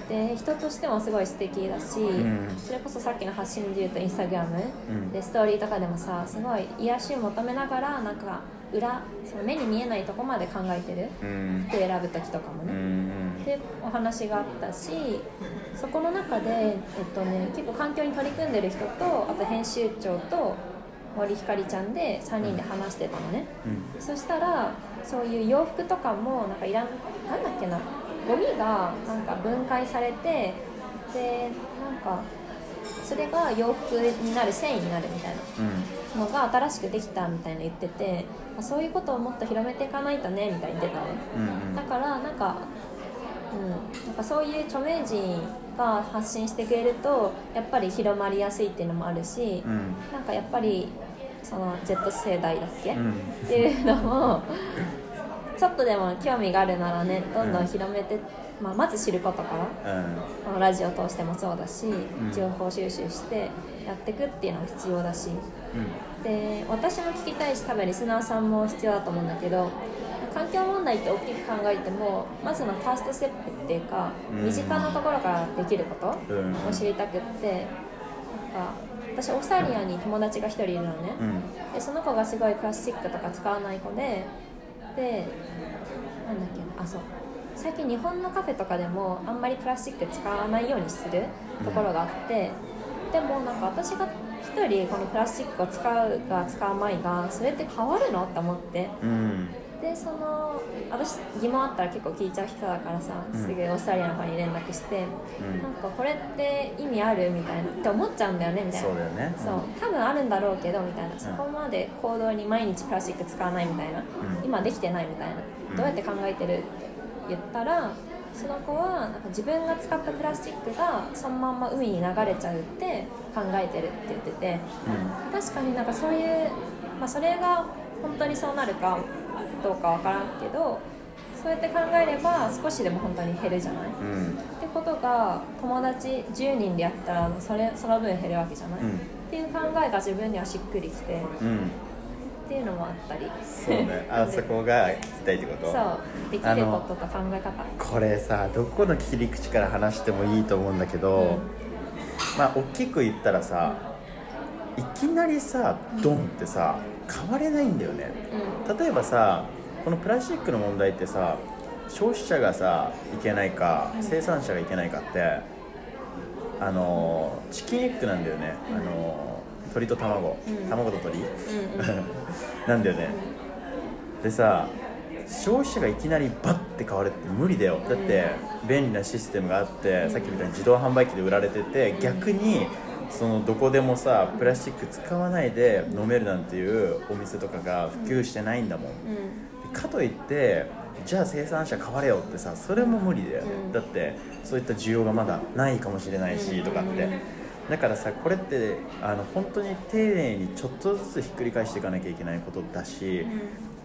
で人としてもすごい素敵だし、ん。それこそさっきの発信で言うとインスタグラム、うん。でストーリーとかでもさすごい癒しを求めながらなんか裏その目に見えないとこまで考えてる。うん。服選ぶ時とかもうね、んでお話があったしそこの中で、えっとね、結構環境に取り組んでる人とあと編集長と森ひかりちゃんで3人で話してたのね、うん。そしたらそういう洋服とかもなんかいらんなんだっけなゴミがなんか分解されてでなんかそれが洋服になる繊維になるみたいなうん。のが新しくできたみたいな言っててあそういうことをもっと広めていかないとねみたいに言ってたのね。うん。だからなんか、うん、なんかそういう著名人が発信してくれるとやっぱり広まりやすいっていうのもあるし、うん。なんかやっぱりその Z 世代だっけ、うん。っていうのもちょっとでも興味があるならねどんどん広めて、まあ、まず知ることからうん。このラジオを通してもそうだし、ん。情報収集してやっていくっていうのが必要だし。で私も聞きたいし多分リスナーさんも必要だと思うんだけど環境問題って大きく考えてもまずのファーストステップっていうかうん。身近なところからできることうん。を知りたくってなんか私オーストラリアに友達が1人いるのね、うん。でその子がすごいプラスチックとか使わない子ででなんだっけなあそう。最近日本のカフェとかでもあんまりプラスチック使わないようにするところがあって、でもなんか私が一人このプラスチックを使うが使うまいがそれって変わるの？って思って。うんでその私疑問あったら結構聞いちゃう人だからさうん。すぐオーストラリアの方に連絡して、うん。なんかこれって意味あるみたいなって思っちゃうんだよねみたいな。そうだよね。そう。多分あるんだろうけどみたいな。そこまで行動に毎日プラスチック使わないみたいな、ん。今できてないみたいな、うん。どうやって考えてるって言ったらその子はなんか自分が使ったプラスチックがそのまんま海に流れちゃうって考えてるって言ってて。確かになんかそういう、まあ、それが本当にそうなるかどうかわからんけどそうやって考えれば少しでも本当に減るじゃない、うん。うんってことが友達10人でやったらそれその分減るわけじゃない、うん。っていう考えが自分にはしっくりきてうん。っていうのもあったり。そうね。あそこが聞きたいってこと。そう。できることと考え方。これさどこの切り口から話してもいいと思うんだけど、まあ大きく言ったらさいきなりさドンってさ変われないんだよね。う例えばさこのプラスチックの問題ってさ消費者がさいけないか生産者がいけないかってあのチキンエッグなんだよね、あの鳥と卵、うん。卵と鳥、んうん。なんだよね。でさ消費者がいきなりバッて変わるって無理だよ。だって便利なシステムがあってさっきみたいに自動販売機で売られてて逆にそのどこでもさプラスチック使わないで飲めるなんていうお店とかが普及してないんだもん。うん。かといってじゃあ生産者変われよってさそれも無理だよね、うん。だってそういった需要がまだないかもしれないし、とかって。だからさこれってあの本当に丁寧にちょっとずつひっくり返していかなきゃいけないことだし、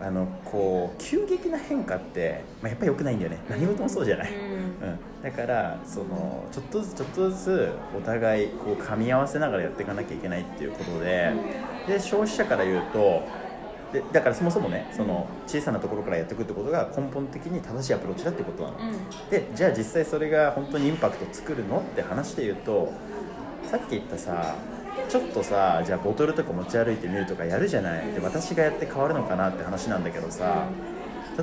あのこう急激な変化って、まあ、やっぱり良くないんだよね。何事もそうじゃない、うん。うん、だからそのちょっとずつちょっとずつお互いこう噛み合わせながらやっていかなきゃいけないっていうことでで消費者から言うとでだからそもそもねその小さなところからやっていくってことが根本的に正しいアプローチだってことなの、うん。でじゃあ実際それが本当にインパクト作るのって話で言うとさっき言ったさちょっとさじゃあボトルとか持ち歩いてみるとかやるじゃない？で私がやって変わるのかなって話なんだけどさ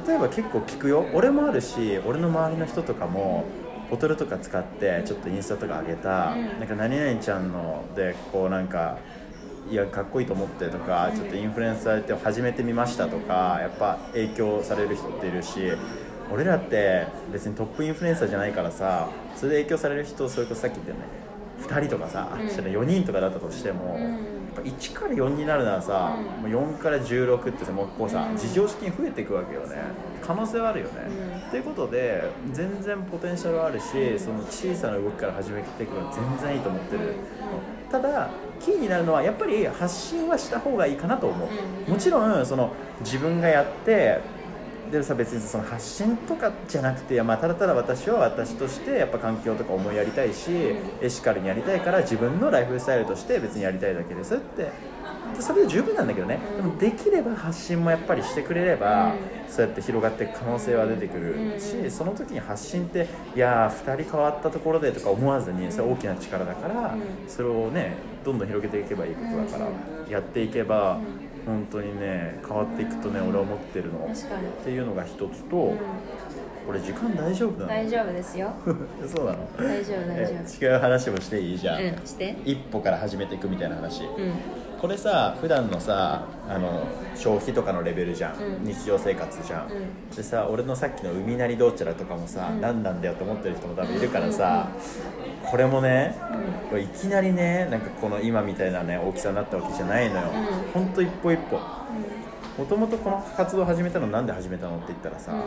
例えば結構聞くよ？俺もあるし俺の周りの人とかもボトルとか使ってちょっとインスタとか上げた、うん。なんか何々ちゃんのでこうなんかいやかっこいいと思ってとか、ちょっとインフルエンサーで始めてみましたとかやっぱ影響される人っているし俺らって別にトップインフルエンサーじゃないからさそれで影響される人それこそさっき言ったよね2人とかさ、うん。したら4人とかだったとしても、うん。やっぱ1から4になるならさ、うん。もう4から16ってさもうこうさ、うん。事情資金増えていくわけよね。可能性はあるよね、うん。ということで全然ポテンシャルはあるし、その小さな動きから始めていくのは全然いいと思ってる、ただキーになるのはやっぱり発信はした方がいいかなと思う、うん。もちろんその自分がやってでさ別にその発信とかじゃなくて、まあ、ただただ私は私としてやっぱ環境とか思いやりたいし、エシカルにやりたいから自分のライフスタイルとして別にやりたいだけですって。でそれで十分なんだけどね、でもできれば発信もやっぱりしてくれれば、うん。そうやって広がっていく可能性は出てくるし、うん。その時に発信っていやー2人変わったところでとか思わずにそれは大きな力だから、うん。それをねどんどん広げていけばいいことだから、やっていけば、本当にね変わっていくとね俺は思ってるの。っ確かに、ていうのが一つと、うん。俺時間大丈夫なの？大丈夫ですよ。そうなの？大丈夫大丈え違う話もしていい？じゃん、夫うんして。一歩から始めていくみたいな話、うん。これさ普段のさあの消費とかのレベルじゃん、うん。日常生活じゃん、うん。でさ俺のさっきの海なりどうちゃらとかもさ、うん。何なんだよって思ってる人も多分いるからさ、これもねこれいきなりねなんかこの今みたいなね大きさになったわけじゃないのよ、うん。ほんと一歩一歩。もともとこの活動を始めたのなんで始めたのって言ったらさ、うん。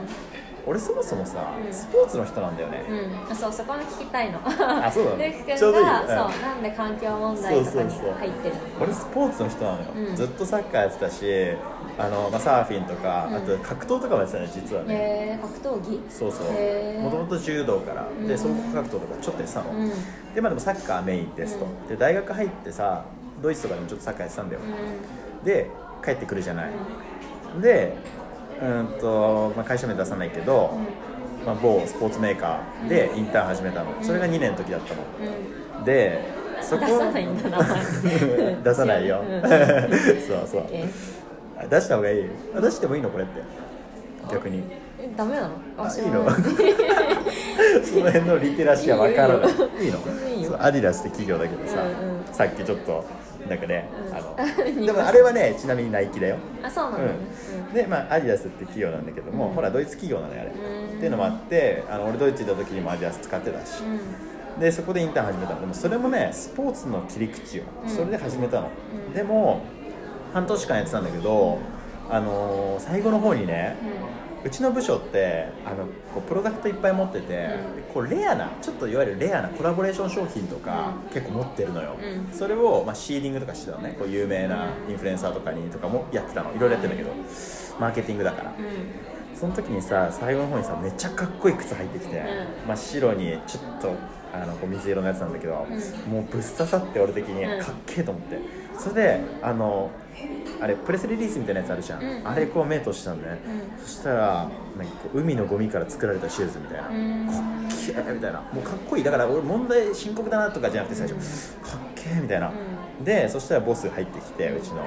俺そもそもさ、うんスポーツの人なんだよね、うん、そうそこも聞きたいの。あそうだねルー君がうん。そうなんで環境問題とかにそうそうそう入ってるの。俺スポーツの人なのよ、うん。ずっとサッカーやってたしあの、まあ、サーフィンとか、うん。あと格闘とかもやってたね実はね、えー、格闘技？そうそう。もともと柔道から。うん。で総合格闘とかちょっとやってたの、うん。うんでまあでもサッカーメインですと、うん。で大学入ってさドイツとかでもちょっとサッカーやってたんだよ、で帰ってくるじゃない、でうんと、まあ、会社名出さないけど、まあ、某スポーツメーカーでインターン始めたの、それが2年の時だったの。うん。でそこ出さないんだ名前。出さないよ、うん。そうそう。えあ出した方がいい。あ出してもいいのこれって。逆に。えダメなの？あい。いの？その辺のリテラシーは分からないいいの？アディダスって企業だけどさ、うんうん。さっきちょっとなんかね、うんあの でもあれはねちなみにナイキだよ。あそうなんだ。ね、うん、でまあアディダスって企業なんだけども、うん。ほらドイツ企業なのよあれ、うん。っていうのもあってあの俺ドイツ行った時にもアディダス使ってたし、うん。でそこでインターン始めたの。でもそれもねスポーツの切り口よ、うん。それで始めたの、うん。でも半年間やってたんだけど、あのー最後の方にねうちの部署ってあのこうプロダクトいっぱい持ってて、うん。こうレアなちょっといわゆるレアなコラボレーション商品とか、うん。結構持ってるのよ、うん。それを、まあ、シーディングとかしてたのね。こう有名なインフルエンサーとかにとかもやってたの。いろいろやってるんだけどマーケティングだから、うん。その時にさ最後の方にさめっちゃかっこいい靴履いてきて、ん。真っ白にちょっとあのこう水色のやつなんだけど、もうぶっ刺さって俺的にうん。かっけえと思って、それであのあれプレスリリースみたいなやつあるじゃん、うん。あれこう目としたんだね、うそしたらなんかこう海のゴミから作られたシューズみたいな、うん。かっけえみたいな。もうかっこいい。だから俺問題深刻だなとかじゃなくて最初、かっけえみたいな、でそしたらボスが入ってきてうちの。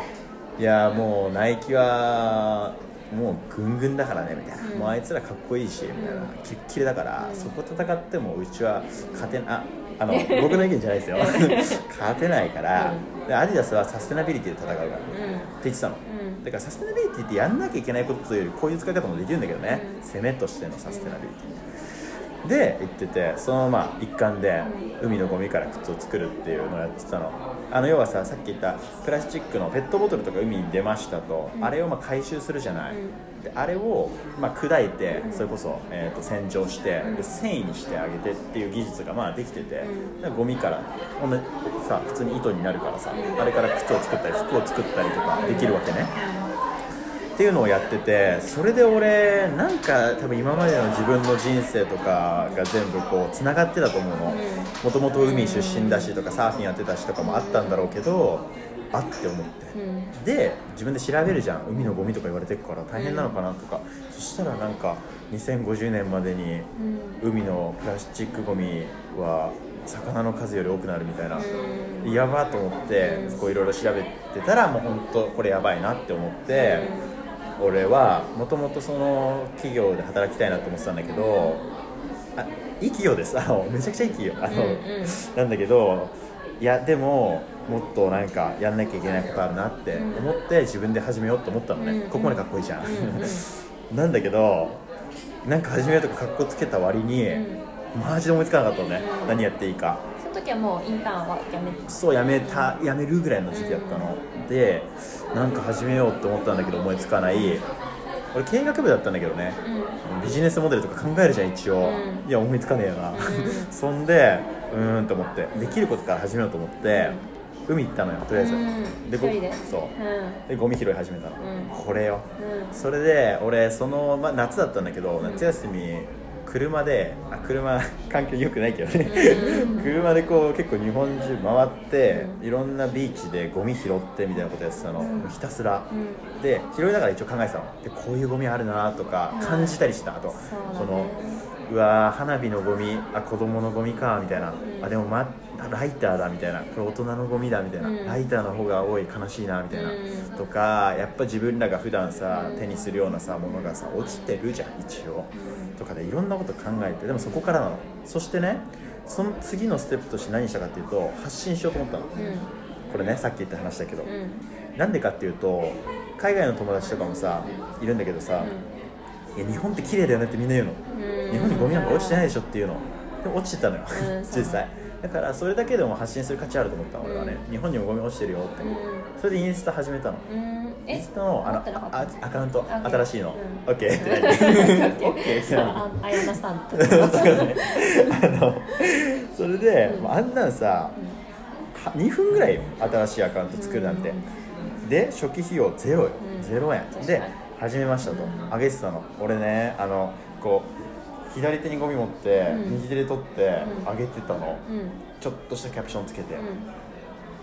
いやもうナイキはもうぐんぐんだからねみたいな、うん。もうあいつらかっこいいしみたいな。うん。キレッキレだから、うん。そこ戦ってもうちは勝てなああの 僕の意見じゃないですよ。勝てないから、うでアディダスはサステナビリティで戦うから、ってうん言ってたの、うん。だからサステナビリティってやんなきゃいけないことというよりこういう使い方もできるんだけどね、うん。攻めとしてのサステナビリティ、で言っててそのまあ一環で海のゴミから靴を作るっていうのをやってたの。あの要はささっき言ったプラスチックのペットボトルとか海に出ましたと、うん。あれをまあ回収するじゃない、うんであれをまあ砕いてそれこそ、えー、と洗浄してで繊維にしてあげてっていう技術がまあできてて、ゴミからほんでさ普通に糸になるからさ、うん。あれから靴を作ったり服を作ったりとかできるわけね、っていうのをやっててそれで俺なんか多分今までの自分の人生とかが全部こうつながってたと思うの。うん。もともと海出身だしとかサーフィンやってたしとかもあったんだろうけどあって思って。うん。で自分で調べるじゃん。海のゴミとか言われてるから大変なのかなとか、そしたらなんか2050年までにうん。海のプラスチックゴミは魚の数より多くなるみたいな、うん。やばと思ってうん。こういろいろ調べてたらもう本当これやばいなって思って、俺はもともとその企業で働きたいなと思ってたんだけどあいい企業です。あのめちゃくちゃいい企業。あの、なんだけどいやでももっとなんかやんなきゃいけないことあるなって思って自分で始めようと思ったのね、うん。ここまでかっこいいじゃん、うんうん なんだけどなんか始めようとかかっこつけた割に、うん。マジで思いつかなかったのね、うん。何やっていいか。その時はもうインターンはやめて。そうやめたやめるぐらいの時期だったの、でなんか始めようって思ったんだけど思いつかない。俺経営学部だったんだけどね。うん。ビジネスモデルとか考えるじゃん一応、うん。いや思いつかねえよな、ん そんでうーんと思って。できることから始めようと思って、海行ったのよとりあえず、うん。でご一人で？そう。うん。でゴミ拾い始めたの、うん。これよ。うん。それで俺その、まあ、夏だったんだけどん。夏休み車であ車 環境良くないけどね。うん。車でこう結構日本中回っていろんなビーチでゴミ拾ってみたいなことやってたの、ひたすら、うん。で拾いながら一応考えてたの。でこういうゴミあるなとかうん。感じたりした。あと、ね。そのうわー花火のゴミあ子供のゴミかみたいな、ん。あでも、ま、ライターだみたいなこれ大人のゴミだみたいな、うん。ライターの方が多い悲しいなみたいな、うん。とかやっぱ自分らが普段さうん手にするようなさものがさ落ちてるじゃん一応、うん。とかでいろんなこと考えてでもそこからなの。そしてねその次のステップとして何したかっていうと発信しようと思ったの、これねさっき言った話だけど、なんでかっていうと海外の友達とかもさいるんだけどさ、いや日本って綺麗だよねってみんな言うの、うん。日本にゴミなんか落ちてないでしょっていうの。でも落ちてたのよ、うん 実際だからそれだけでも発信する価値あると思ったの俺はね、う日本にもゴミ落ちてるよって、うん。それでインスタ始めたの。インスタのあのあアカウント新しいの。うん。OK って何 OK って何ああやなさんとあのそれで、あんなんさ、は2分ぐらいよ新しいアカウント作るなんて、うん。で初期費用ゼロゼロ円。で始めましたと、うん。上げてたの。俺ねあのこう左手にゴミ持って、うん。右手で取ってうん。上げてたの、うん。ちょっとしたキャプションつけて、うん。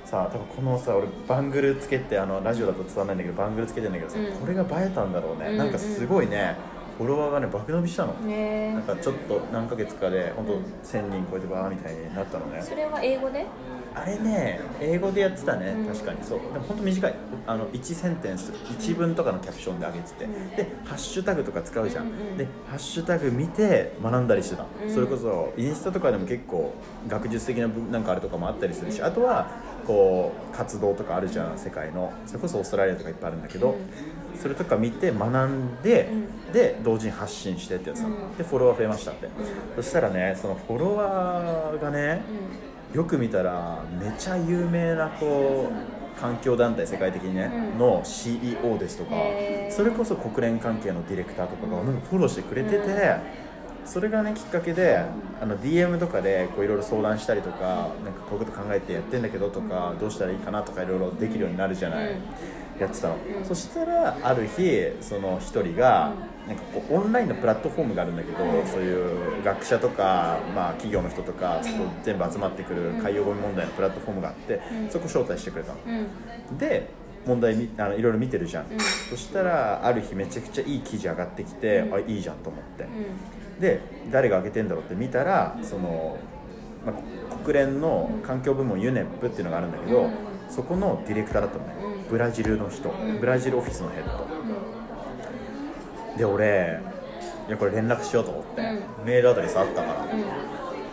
さあ多分このさ俺バングルつけてあのラジオだと伝わらないんだけどバングルつけてんだけどさ、うん。これが映えたんだろうね、うん。なんかすごいねフォロワーがね爆伸びしたの、ね。なんかちょっと何ヶ月かで本当うん1000人超えてバーみたいになったのね。それは英語で？あれね英語でやってたね、うん。確かに。そう。でも本当短い。あの1センテンス1文とかのキャプションで上げてて、うん。でハッシュタグとか使うじゃん、うんうんでハッシュタグ見て学んだりしてた、うん。それこそインスタとかでも結構学術的な部なんかあれとかもあったりするし、うんあとはこう活動とかあるじゃん世界の。それこそオーストラリアとかいっぱいあるんだけど、それとか見て学んで、うで同時に発信してってやつなん。でフォロワー増えましたって、うん。そしたらねそのフォロワーがね、よく見たらめちゃ有名なこう環境団体世界的にね、うん。の CEO ですとかそれこそ国連関係のディレクターとかがうん。なんかフォローしてくれてて、うんそれがねきっかけであの DM とかでこういろいろ相談したりとかなんかこういうこと考えてやってんだけどとかどうしたらいいかなとかいろいろできるようになるじゃない、うん。やってたの、うん。そしたらある日その一人が、なんかこうオンラインのプラットフォームがあるんだけど、うんそういう学者とか、まあ、企業の人とか全部集まってくる海洋ゴミ問題のプラットフォームがあって、うん。そこ招待してくれたの。うん。で問題みあのいろいろ見てるじゃん、うん。そしたらある日めちゃくちゃいい記事上がってきて、うん。あいいじゃんと思って、うで誰が上げてんだろうって見たらその、まあ、国連の環境部門 UNEP っていうのがあるんだけど、うん。そこのディレクターだったのね、うんブラジルの人、ん。ブラジルオフィスのヘッド。んで俺いやこれ連絡しようと思って、うん。メールアドレスあったから。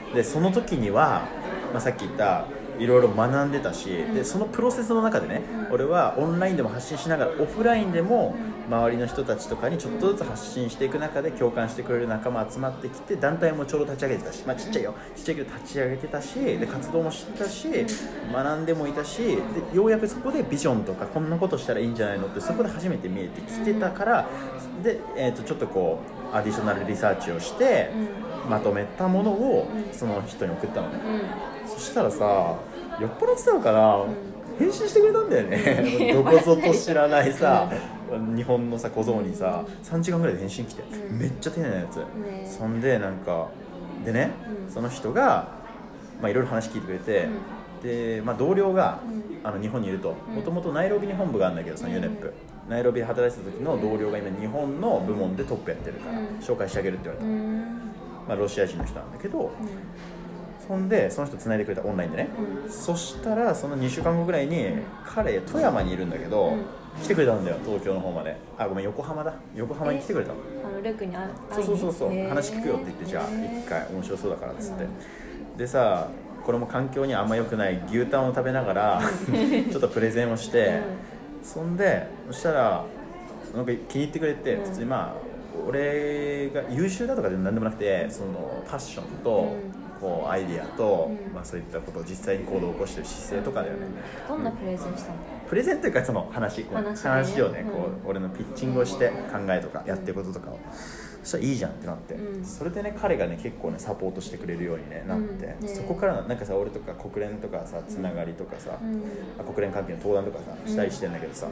うん。でその時には、まあ、さっき言ったいろいろ学んでたし、ん。でそのプロセスの中でね、うん。俺はオンラインでも発信しながらオフラインでも周りの人たちとかにちょっとずつ発信していく中で共感してくれる仲間集まってきて団体もちょうど立ち上げてたし、まあ、ちっちゃいよ。ちっちゃいけど立ち上げてたしで活動もしてたし学んでもいたしでようやくそこでビジョンとかこんなことしたらいいんじゃないのってそこで初めて見えてきてたからで、えー、とちょっとこうアディショナルリサーチをしてまとめたものをうん。その人に送ったのね。うん。そしたらさ酔っ払ってたのかな、ん返信してくれたんだよね。どこぞと知らないさ日本のさ小僧にさ3時間ぐらいで返信来て、うん。めっちゃ丁寧なやつ、ね。そんでなんかでね、うん。その人がまあいろいろ話聞いてくれて、で、まあ、同僚が、うん。あの日本にいると。うん。もともとナイロビに本部があるんだけどそのうん。UNEP、ナイロビで働いてた時の同僚が今日本の部門でトップやってるから、うん。紹介してあげるって言われた、うんまあ、ロシア人の人なんだけど、うんそんでその人繋いでくれたオンラインでね、うん。そしたらその2週間後ぐらいに彼富山にいるんだけど、うん。来てくれたんだよ東京の方まで。あごめん横浜だ。横浜に来てくれたの。あのルークにあそうそうそうそう。へー。話聞くよって言ってじゃあ一回面白そうだからっつって、うん。でさこれも環境にあんま良くない牛タンを食べながら ちょっとプレゼンをして、そんでそしたらなんか気に入ってくれて、うん。普通にまあ俺が優秀だとかでも何でもなくてそのパッションと、うん。こうアイディアと、うん。まあ、そういったことを実際に行動を起こしてる姿勢とかだよね、うんどんなプレゼンしたの？プレゼンというかその話話ね。話をね、うん。こう俺のピッチングをして考えとかやってることとかを、そしたらいいじゃんってなって、うん。それでね彼がね結構ねサポートしてくれるように、ね、なって、うんね。そこからなんかさ俺とか国連とかさつながりとかさ、国連関係の登壇とかさしたりしてんだけどさ、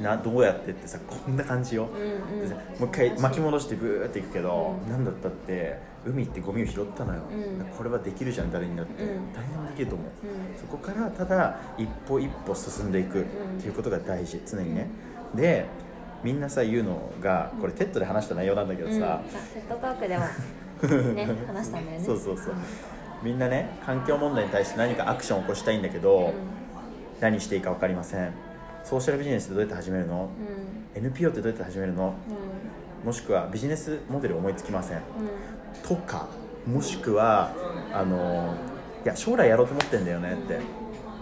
などうやってってさこんな感じよ、うんうん。もう一回巻き戻してブーっていくけど、うん。なんだったって海行ってゴミを拾ったのよ、うん。これはできるじゃん誰にだって、うん。誰にもできると思う、うん。そこからただ一歩一歩進んでいくっていうことが大事常にね、でみんなさ言うのがこれ TED で話した内容なんだけどうん。さ、あ TED Talk でもね 話したんだよね。そうそうそう。みんなね環境問題に対して何かアクションを起こしたいんだけど、何していいか分かりませんソーシャルビジネスってどうやって始めるの、うん。NPO ってどうやって始めるの？うん。もしくはビジネスモデル思いつきません。うん。とかもしくはあのいや将来やろうと思ってんだよねって。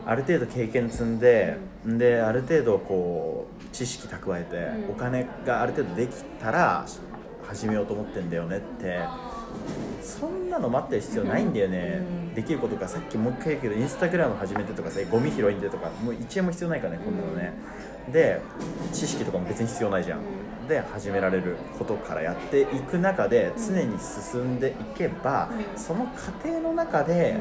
ある程度経験積んで、である程度こう知識蓄えて、うん。お金がある程度できたら始めようと思ってんだよねってそんなの待ってる必要ないんだよね、うん。できることがさっきもう一回言うけどインスタグラム始めてとかさゴミ拾いんでとかもう1円も必要ないからねこんなのね、で知識とかも別に必要ないじゃん、で始められることからやっていく中で常に進んでいけば、うん。その過程の中で、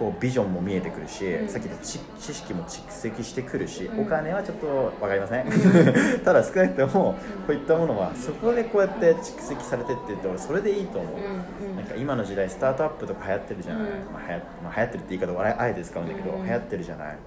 こうビジョンも見えてくるし、うん。さっき言った知知識も蓄積してくるし、うん。お金はちょっと分かりません、ただ少なくともこういったものはそこでこうやって蓄積されてって言って俺それでいいと思う、なんか今の時代スタートアップとか流行ってるじゃない、うん。まあ、流行まあ流行ってるって言い方をあえて使うんだけど、うん。流行ってるじゃない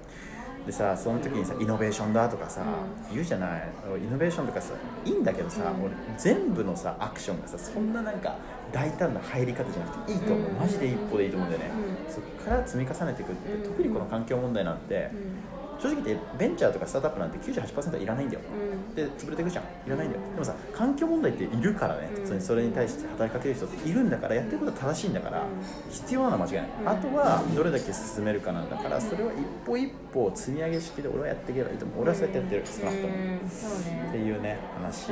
でさその時にさイノベーションだとかさ、う言うじゃない？イノベーションとかさいいんだけどさ、うん。俺全部のさアクションがさそんななんか大胆な入り方じゃなくていいと思う、うん。マジで一歩でいいと思うんだよね、うん。そっから積み重ねていくって、うん。特にこの環境問題なんて、正直言ってベンチャーとかスタートアップなんて98%いらないんだよ、うん。で潰れていくじゃん。いらないんだよ。でもさ環境問題っているからね、うん。それに対して働きかける人っているんだからやってることは正しいんだから、うん。必要なのは間違いない、うん。あとはどれだけ進めるかなんだからそれは一歩一歩積み上げ式で俺はやっていけばいいと思う。俺はそうやってやってる。少なくとも、うんそうね。っていうね話。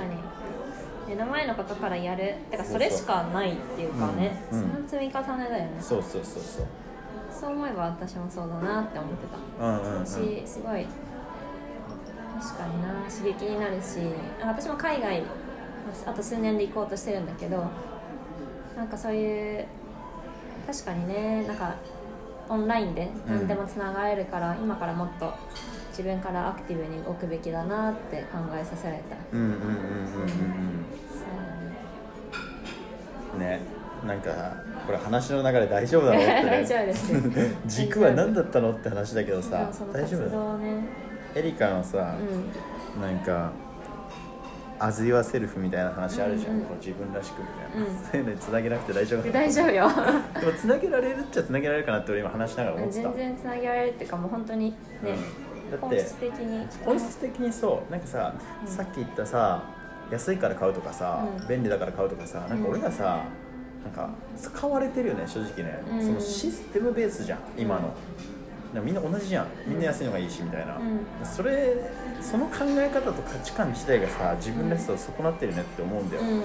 目の前のことからやる。てかそれしかないっていうかね。うん。うん。その積み重ねだよね。そうそうそうそうそう思えば私もそうだなって思ってた。うんうんうん。しすごい確かにな刺激になるし。私も海外あと数年で行こうとしてるんだけどなんかそういう確かにねなんかオンラインで何でもつながれるから、今からもっと自分からアクティブに動くべきだなって考えさせられた。うんうんうんうんうんそううんねなんかこれ話の流れ大丈夫だろうって、ね、大丈夫です。軸は何だったのって話だけどでさもその活大丈夫だエリカのさ、うん。なんか「as yourself」みたいな話あるじゃん、うんうん。こう自分らしくみたいな、うん。そういうのにつなげなくて大丈夫で大丈夫よ。でもつなげられるっちゃつなげられるかなって俺今話しながら思ってた全然つなげられるっていうかもう本当にね、うん。だって本質的に。本質的にそう。なんかさ、うん。さっき言ったさ安いから買うとかさ、うん。便利だから買うとかさなんか俺らさ、なんか使われてるよね正直ね、うん。そのシステムベースじゃん今の、でもみんな同じじゃん。みんな安いのがいいしみたいな、うん。それその考え方と価値観自体がさ自分らしさを損なってるねって思うんだよ、うんうん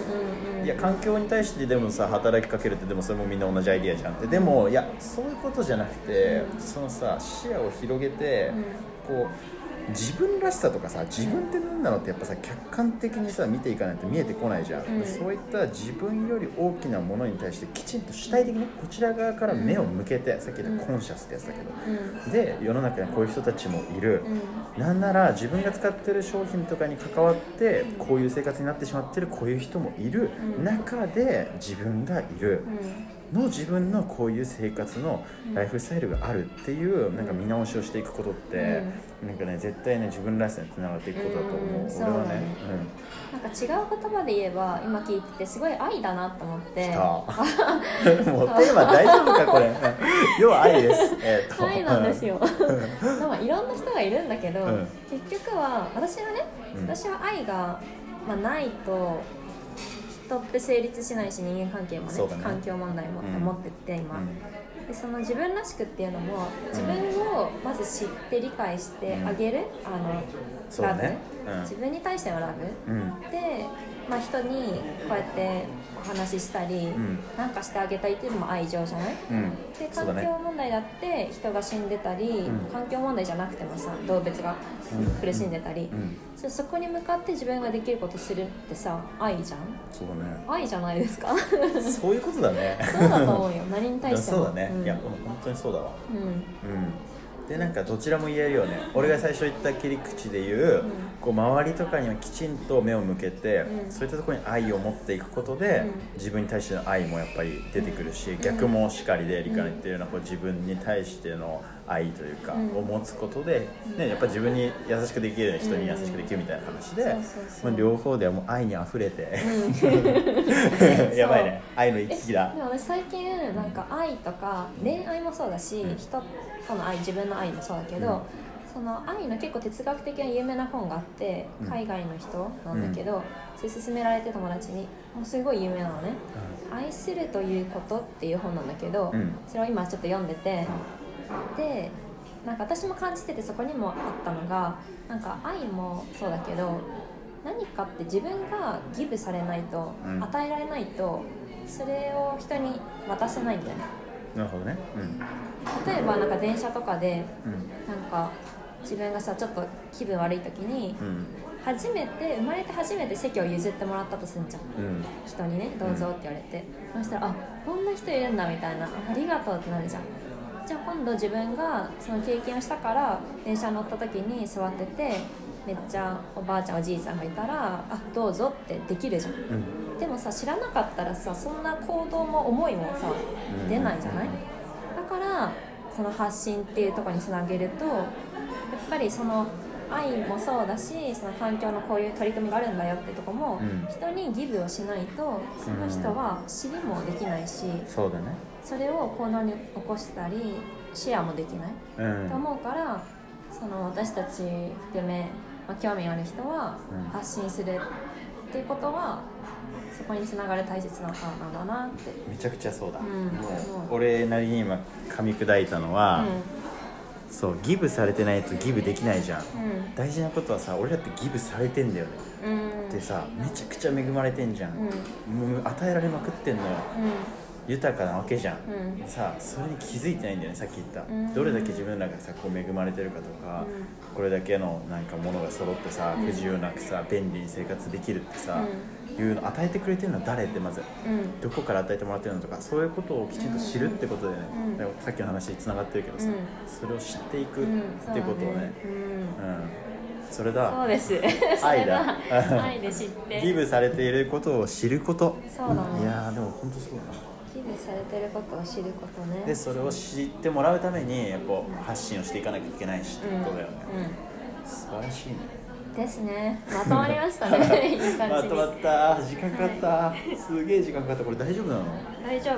うんいや環境に対してでもさ働きかけるってでもそれもみんな同じアイディアじゃんって。でもいやそういうことじゃなくて、うん。そのさ視野を広げて、うん。こう自分らしさとかさ自分って何なのってやっぱさ客観的にさ見ていかないと見えてこないじゃん、うん。そういった自分より大きなものに対してきちんと主体的にこちら側から目を向けて、さっき言ったコンシャスってやつだけど、うん。で世の中にこういう人たちもいる、うん。なんなら自分が使ってる商品とかに関わってこういう生活になってしまってるこういう人もいるうん。中で自分がいる。うんの自分のこういう生活のライフスタイルがあるっていうなんか見直しをしていくことってなんかね絶対ね自分らしさにつながっていくことだと思う。んう俺はそうだね。ねなんか違う言葉で言えば今聞いててすごい愛だなと思って。もうテーマ大丈夫かこれ。要は愛です。えー愛なんですよ。でもいろんな人がいるんだけど、うん。結局は私はね、うん。私は愛が、まあ、ないと人って成立しないし人間関係もねね。環境問題もってうん。思ってて今、うん。でその自分らしくっていうのも自分をまず知って理解してあげる、あのラブ、ねうん。自分に対してのラブ。うん。で、まあ、人にこうやってお話ししたり、ん。なんかしてあげたいっていうのも愛情じゃない？うん。で環境問題だって人が死んでたり、うん。環境問題じゃなくてもさ動物がうん。苦しんでたり、うん。そそこに向かって自分ができることするってさ愛じゃん？そうだね。愛じゃないですか？そういうことだね。そうだと思うよ。何に対しても。そうだね、ん。いや本当にそうだわ。うん。うんでなんかどちらも言えるよね。俺が最初言った切り口で言う,、こう周りとかにはきちんと目を向けて、うん。そういったところに愛を持っていくことで、うん。自分に対しての愛もやっぱり出てくるし、ん。逆もしかりで理解っていうようなこう自分に対しての愛というか、うん。を持つことで、ね、やっぱ自分に優しくできるように人に優しくできるみたいな話で、まあ、両方ではもう愛にあふれて、うん。やばいね。愛の行き来だ。でも私最近なんか愛とか恋愛もそうだし、うん。人との愛自分の愛もそうだけど、うん。その愛の結構哲学的な有名な本があってうん。海外の人なんだけど、それ勧められて友達にもうすごい有名なのね「愛するということ」っていう本なんだけど、うん。それを今ちょっと読んでて、でなんか私も感じててそこにもあったのがなんか愛もそうだけど何かって自分がギブされないと、うん。与えられないとそれを人に渡せないんだよね。なるほどね。例えばなんか電車とかでうん。なんか自分がさちょっと気分悪い時にうん。うん初めて生まれて初めて席を譲ってもらったとするじゃん。うん。人にねどうぞって言われて、そしたらあこんな人いるんだみたいな。あありがとうってなるじゃんじゃあ今度自分がその経験をしたから電車に乗った時に座っててめっちゃおばあちゃんおじいさんがいたらあどうぞってできるじゃん。うん。でもさ知らなかったらさそんな行動も思いもさうん。出ないじゃない？だからその発信っていうところにつなげるとやっぱりその愛もそうだしその環境のこういう取り組みがあるんだよってとこも、うん。人にギブをしないとその人は知りもできないし、そうだねそれを行動に起こしたりシェアもできない、うん。と思うからその私たち含め、まあ、興味ある人はうん。発信するっていうことはそこにつながる大切なことなんだなって。めちゃくちゃそうだ、うん。俺なりに今噛み砕いたのは、そうギブされてないとギブできないじゃん。うん。大事なことはさ俺だってギブされてんだよね。うん。でさめちゃくちゃ恵まれてんじゃん、もう与えられまくってんのよ豊かなわけじゃん、うん。でさそれに気づいてないんだよねさっき言った、うん。どれだけ自分らがさこう恵まれてるかとか、これだけのなんかものが揃ってさ不自由なくさ便利に生活できるってさ、いうの与えてくれてるのは誰ってまずうん。うんどこから与えてもらってるのとかそういうことをきちんと知るってことでね、さっきの話につながってるけどさ、うん。それを知っていくっうん。てことをね,、そうんそれだうん。そうです。そ愛れだ。だ。愛で知って。ギブされていることを知ること。いやーでも本当そうだな寄付されてることを知ることね。でそれを知ってもらうためにやっぱ発信をしていかなきゃいけないしってことだよね、素晴らしいね。うんですね。まとまりましたね まとまった。時間かかった、すげえ時間かかった。これ大丈夫なの？大丈夫。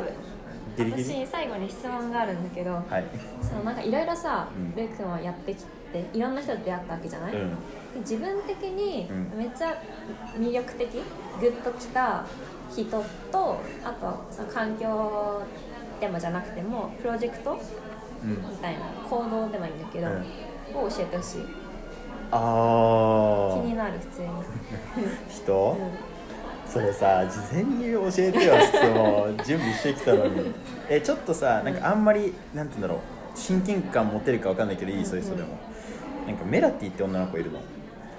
私最後に質問があるんだけどはい。そのなんかいろいろさ、うん。ルー君はやってきていろんな人と出会ったわけじゃない、うん。で自分的にうん。めっちゃ魅力的グッときた人とあとその環境でもじゃなくてもプロジェクトうん。みたいな行動でもいいんだけど、うん。を教えてほしい。ああ気になる普通に、人、うそれさ事前に教えてよ質問準備してきたのに。えちょっとさなんかあんまりなんて言うんだろう。親近感持てるかわかんないけどいい？そういう人でも、なんかメラティって女の子いるの？ん、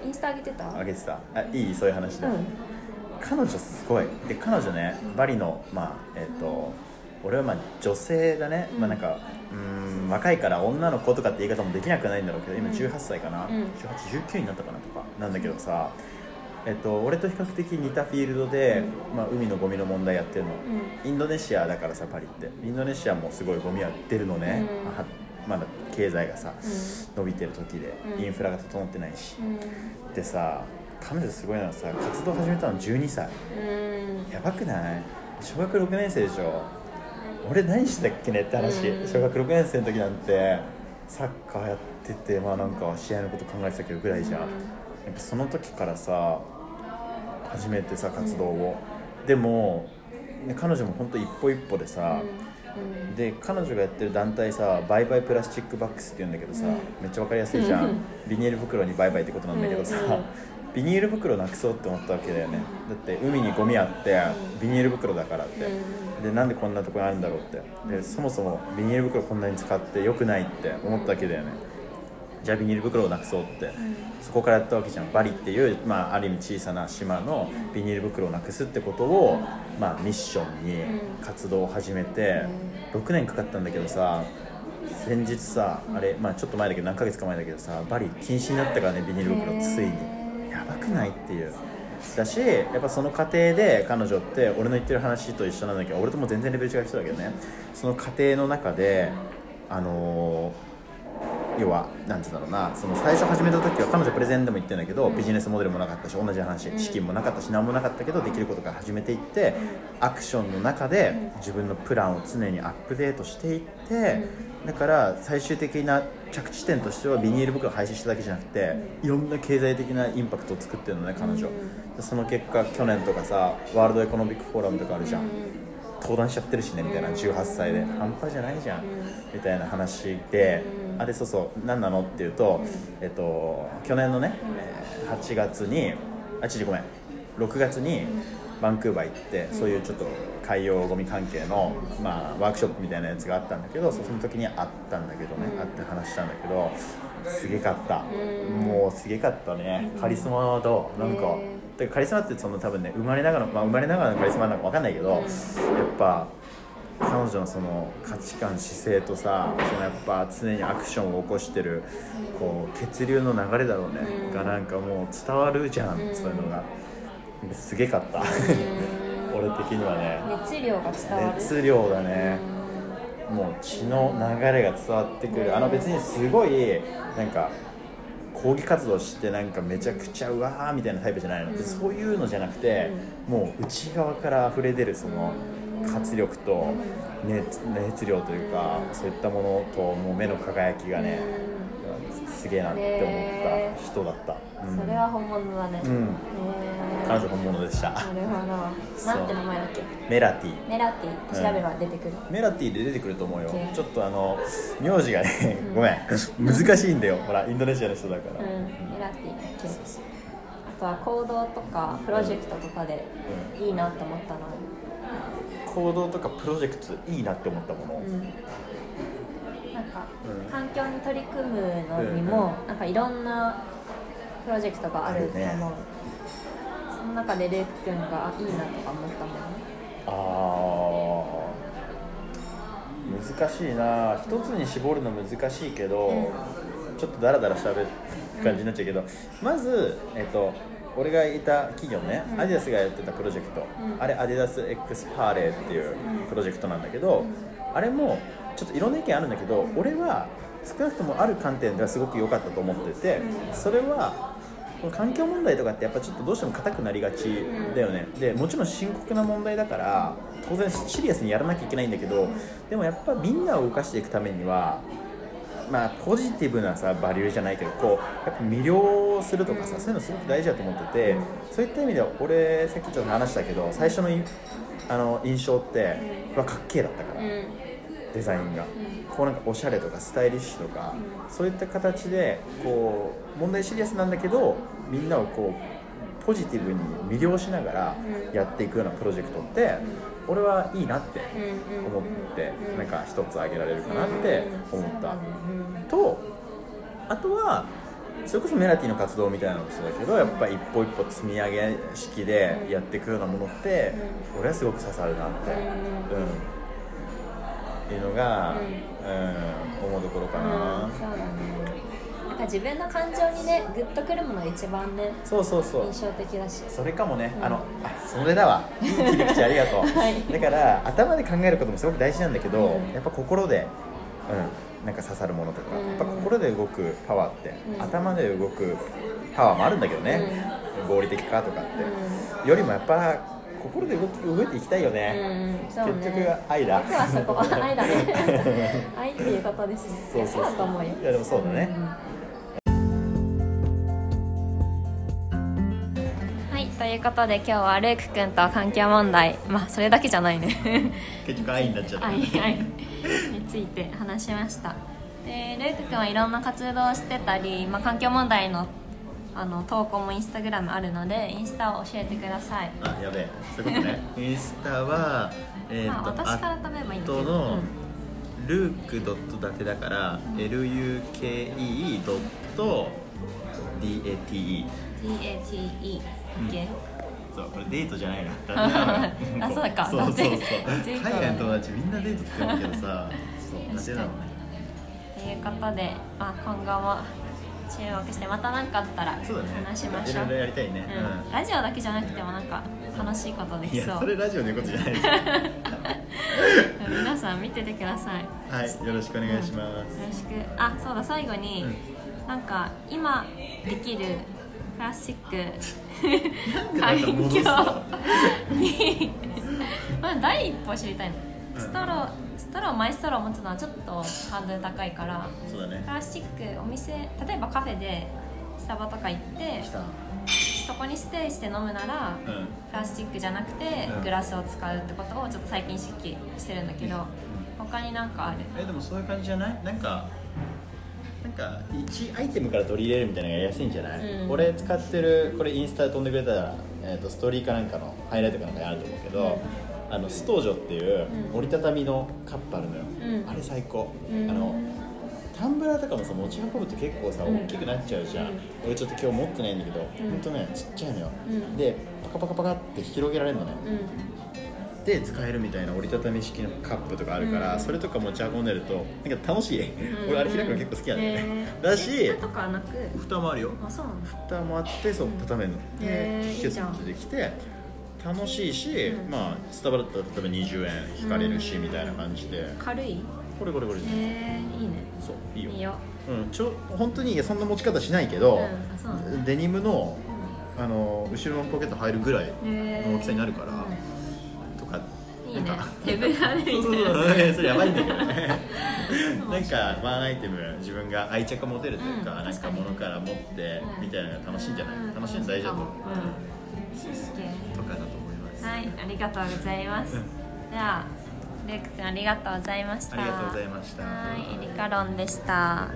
インスタ上げてた？あげてた。あいいそういう話で、うん。彼女すごい。で彼女ねバリのまあえっ、と俺はまあ女性だね、うん。まあなんかうーん若いから女の子とかって言い方もできなくはないんだろうけど今うん18歳かな、うん。1819になったかなとかなんだけどさえっと、俺と比較的似たフィールドで、まあ、海のゴミの問題やってるの、うインドネシアだからさパリって。インドネシアもすごいゴミは出るのね、うんまだ経済がさ、ん。伸びてる時で、うん。インフラが整ってないし、うん。でさ彼女すごいのはさ活動始めたの12歳うん。やばくない？小学6年生でしょ。俺何してたっけねって話、うん。小学6年生の時なんてサッカーやっててまあなんか試合のこと考えてたけどぐらいじゃん、うん。やっぱその時からさ始めてさ活動を、でもね彼女も本当一歩一歩でさ、うんで彼女がやってる団体さバイバイプラスチックバックスって言うんだけどさ、うん。めっちゃわかりやすいじゃん。ビニール袋にバイバイってことなんだけどさ、うんうんビニール袋なくそうって思ったわけだよね。だって海にゴミあってビニール袋だからって、うでなんでこんなとこにあるんだろうって。でそもそもビニール袋こんなに使ってよくないって思ったわけだよねじゃあビニール袋をなくそうって、そこからやったわけじゃん。バリっていう、まあ、ある意味小さな島のビニール袋をなくすってことを、まあ、ミッションに活動を始めて、6年かかったんだけどさ先日さあれ、まあ、ちょっと前だけど何ヶ月か前だけどさバリ禁止になったからねビニール袋ついに。やばくないっていう。だしやっぱその過程で彼女って俺の言ってる話と一緒なんだけど俺とも全然レベル違う人だけどね。その過程の中であのー要はなんて言うんだろうなその最初始めた時は彼女プレゼンでも言ってんだけど、ビジネスモデルもなかったし同じ話資金もなかったし何もなかったけどできることから始めていってアクションの中で自分のプランを常にアップデートしていってだから最終的な着地点としてはビニール袋を廃止しただけじゃなくていろんな経済的なインパクトを作ってるのね彼女。でその結果去年とかさワールドエコノミックフォーラムとかあるじゃん。登壇しちゃってるしねみたいな18歳で。半端じゃないじゃん。みたいな話であれそうそう何なのっていうとえっと去年のねえー8月にあ違うごめん。6月にバンクーバー行ってそういうちょっと海洋ゴミ関係の、まあ、ワークショップみたいなやつがあったんだけどその時にあったんだけどね、会って話したんだけどすげかった、もうすげかったね。カリスマとなんか、カリスマってその多分ね生まれながら、まあ、生まれながらのカリスマなのか分かんないけど、やっぱ彼女のその価値観姿勢とさそのやっぱ常にアクションを起こしてるこう血流の流れだろうね、うん。がなんかもう伝わるじゃん、うん。そういうのが。すげかった。俺的にはね。熱量が伝わる。熱量だねもう血の流れが伝わってくる。あの別にすごいなんか抗議活動してなんかめちゃくちゃうわーみたいなタイプじゃないの、うん。そういうのじゃなくて、もう内側から溢れ出るその活力と熱熱量というかそういったものともう目の輝きがね、すげえなって思った人だった、うん。それは本物だね、うん。へ彼女本物でした。なるほど。なんて名前だっけ？メラティ。メラティ。調べれば出てくる、メラティで出てくると思うよ。ちょっとあの名字がねごめん。難しいんだよ。ほらインドネシアの人だから、うん、メラティ。だっけあとは行動とかプロジェクトとかでいいなって思ったの行動とかプロジェクトいいなって思ったもの、うん。なんか、うん。環境に取り組むのにも、なんかいろんなプロジェクトがあると思う、ね。その中でレイク君があいいなとか思ったもんねあー。難しいな。一つに絞るの難しいけど、ちょっとダラダラしゃべる感じになっちゃうけど、まず、えっと、俺がいた企業ね、うん。アディダスがやってたプロジェクト、うん。あれアディダス X パーレーっていうプロジェクトなんだけど、あれもちょっといろんな意見あるんだけど、俺は少なくともある観点ではすごく良かったと思ってて、それはこの環境問題とかってやっぱちょっとどうしても硬くなりがちだよね、でもちろん深刻な問題だから当然シリアスにやらなきゃいけないんだけどでもやっぱみんなを動かしていくためにはまあポジティブなさバリューじゃないけどこうやっぱ魅了するとかさそういうのすごく大事だと思っててそういった意味では俺さっきちょっと話したけど最初のいあの印象ってはかっけえだったから、うん。デザインが、こうなんかおしゃれとかスタイリッシュとか、そういった形でこう問題シリアスなんだけどみんなをこうポジティブに魅了しながらやっていくようなプロジェクトって、俺はいいなって思って、なんか一つ挙げられるかなって思った、とあとはそれこそメラティの活動みたいなのもそうだけどやっぱ一歩一歩積み上げ式でやっていくようなものって、俺はすごく刺さるなって、うん。っていうのが、うん。思うところかな、か自分の感情にねグッとくるものが一番ねそうそうそう。印象的だし。それかもね、あのあそれだわ。いい切り口ありがとう、はい。だから頭で考えることもすごく大事なんだけど、うん。やっぱ心で、うん、なんか刺さるものとか、うん。やっぱ心で動くパワーって、うん。頭で動くパワーもあるんだけどね、合理的かとかって、よりもやっぱ心で動き動いていきたいようね、ん、そうね。結局愛だ。僕はそこ愛だね。愛っていうことですね。そうそうだと思うよ。いやでもそうだね、はいいうことで今日はルーク君と環境問題まあそれだけじゃないね。結局愛になっちゃった、愛愛。について話しました。でルーク君はいろんな活動をしてたり、まあ、環境問題のあの投稿もインスタグラムあるのでインスタを教えてください。あやべえ。そういうことね。インスタはえまあ私から食べばいいんだけど。ルークドットだけだから、LUKE ドット DATE DATE オッケーそうこれデートじゃないな。あそうか。そうそうそう。海外の友達みんなデートって言うけどさそう 確かにだけなのね。ということで、まあ、今後も注目してまた何かあったら話しましょう。いろいろやりたいね、うん、ラジオだけじゃなくてもなんか楽しいことでいやきそう。それラジオで言うことじゃないです 皆さん見ててください。はいよろしくお願いします、よろしく。あそうだ最後に、うん。なんか今できるプラスチック。環境のに。まあ第一歩知りたいの。うん。ストローストローマイストロー持つのはちょっとハードル高いからそうだね。プラスチックお店例えばカフェでスタバとか行ってそこにステイして飲むならうん。プラスチックじゃなくてうん。グラスを使うってことをちょっと最近意識してるんだけど他になんかある？えでもそういう感じじゃない？なんかか1アイテムから取り入れるみたいなのがやりやすいんじゃない、うん。俺使ってるこれインスタで飛んでくれたら、ええー、とストーリーかなんかのハイライトかなんかにあると思うけど、あのストージョっていううん。折りたたみのカップあるのよ、うん。あれ最高、うんあのタンブラーとかもさ持ち運ぶと結構さうん。大きくなっちゃうじゃん、うん。俺ちょっと今日持ってないんだけど、ん。ほんとねちっちゃいのよ、うん。でパカパカパカって広げられるのね、うんで使えるみたいな折りたたみ式のカップとかあるから、うん。それとか持ち運んでるとなんか楽しい、うん。俺あれ開くの結構好きなんだよね、へーだし蓋とかなく？蓋もあるよ。あそうなんだ蓋もあってそう畳めるの、へーでキュッてできて楽しいし、うん。まあスタバだったら例えば20円引かれるし、うんみたいな感じで。軽い？これこれこれ、へえいいね。そういいよ。いいよ。うん、ちょ本当にそんな持ち方しないけど、デニムのあの後ろのポケット入るぐらいの大きさになるから、いいね。なんか。手ぶらでみたいそうそうなそうそれやばいんだけどね。なんかワンアイテム自分が愛着持てるというか、なんかうん確かに物から持ってうんみたいなのが楽しいんじゃない、うん楽しいの大事だと思う、うん。とかだと思います、はいありがとうございます。うん。じゃあレイク君ありがとうございました。ありがとうございました。はいエリカロンでした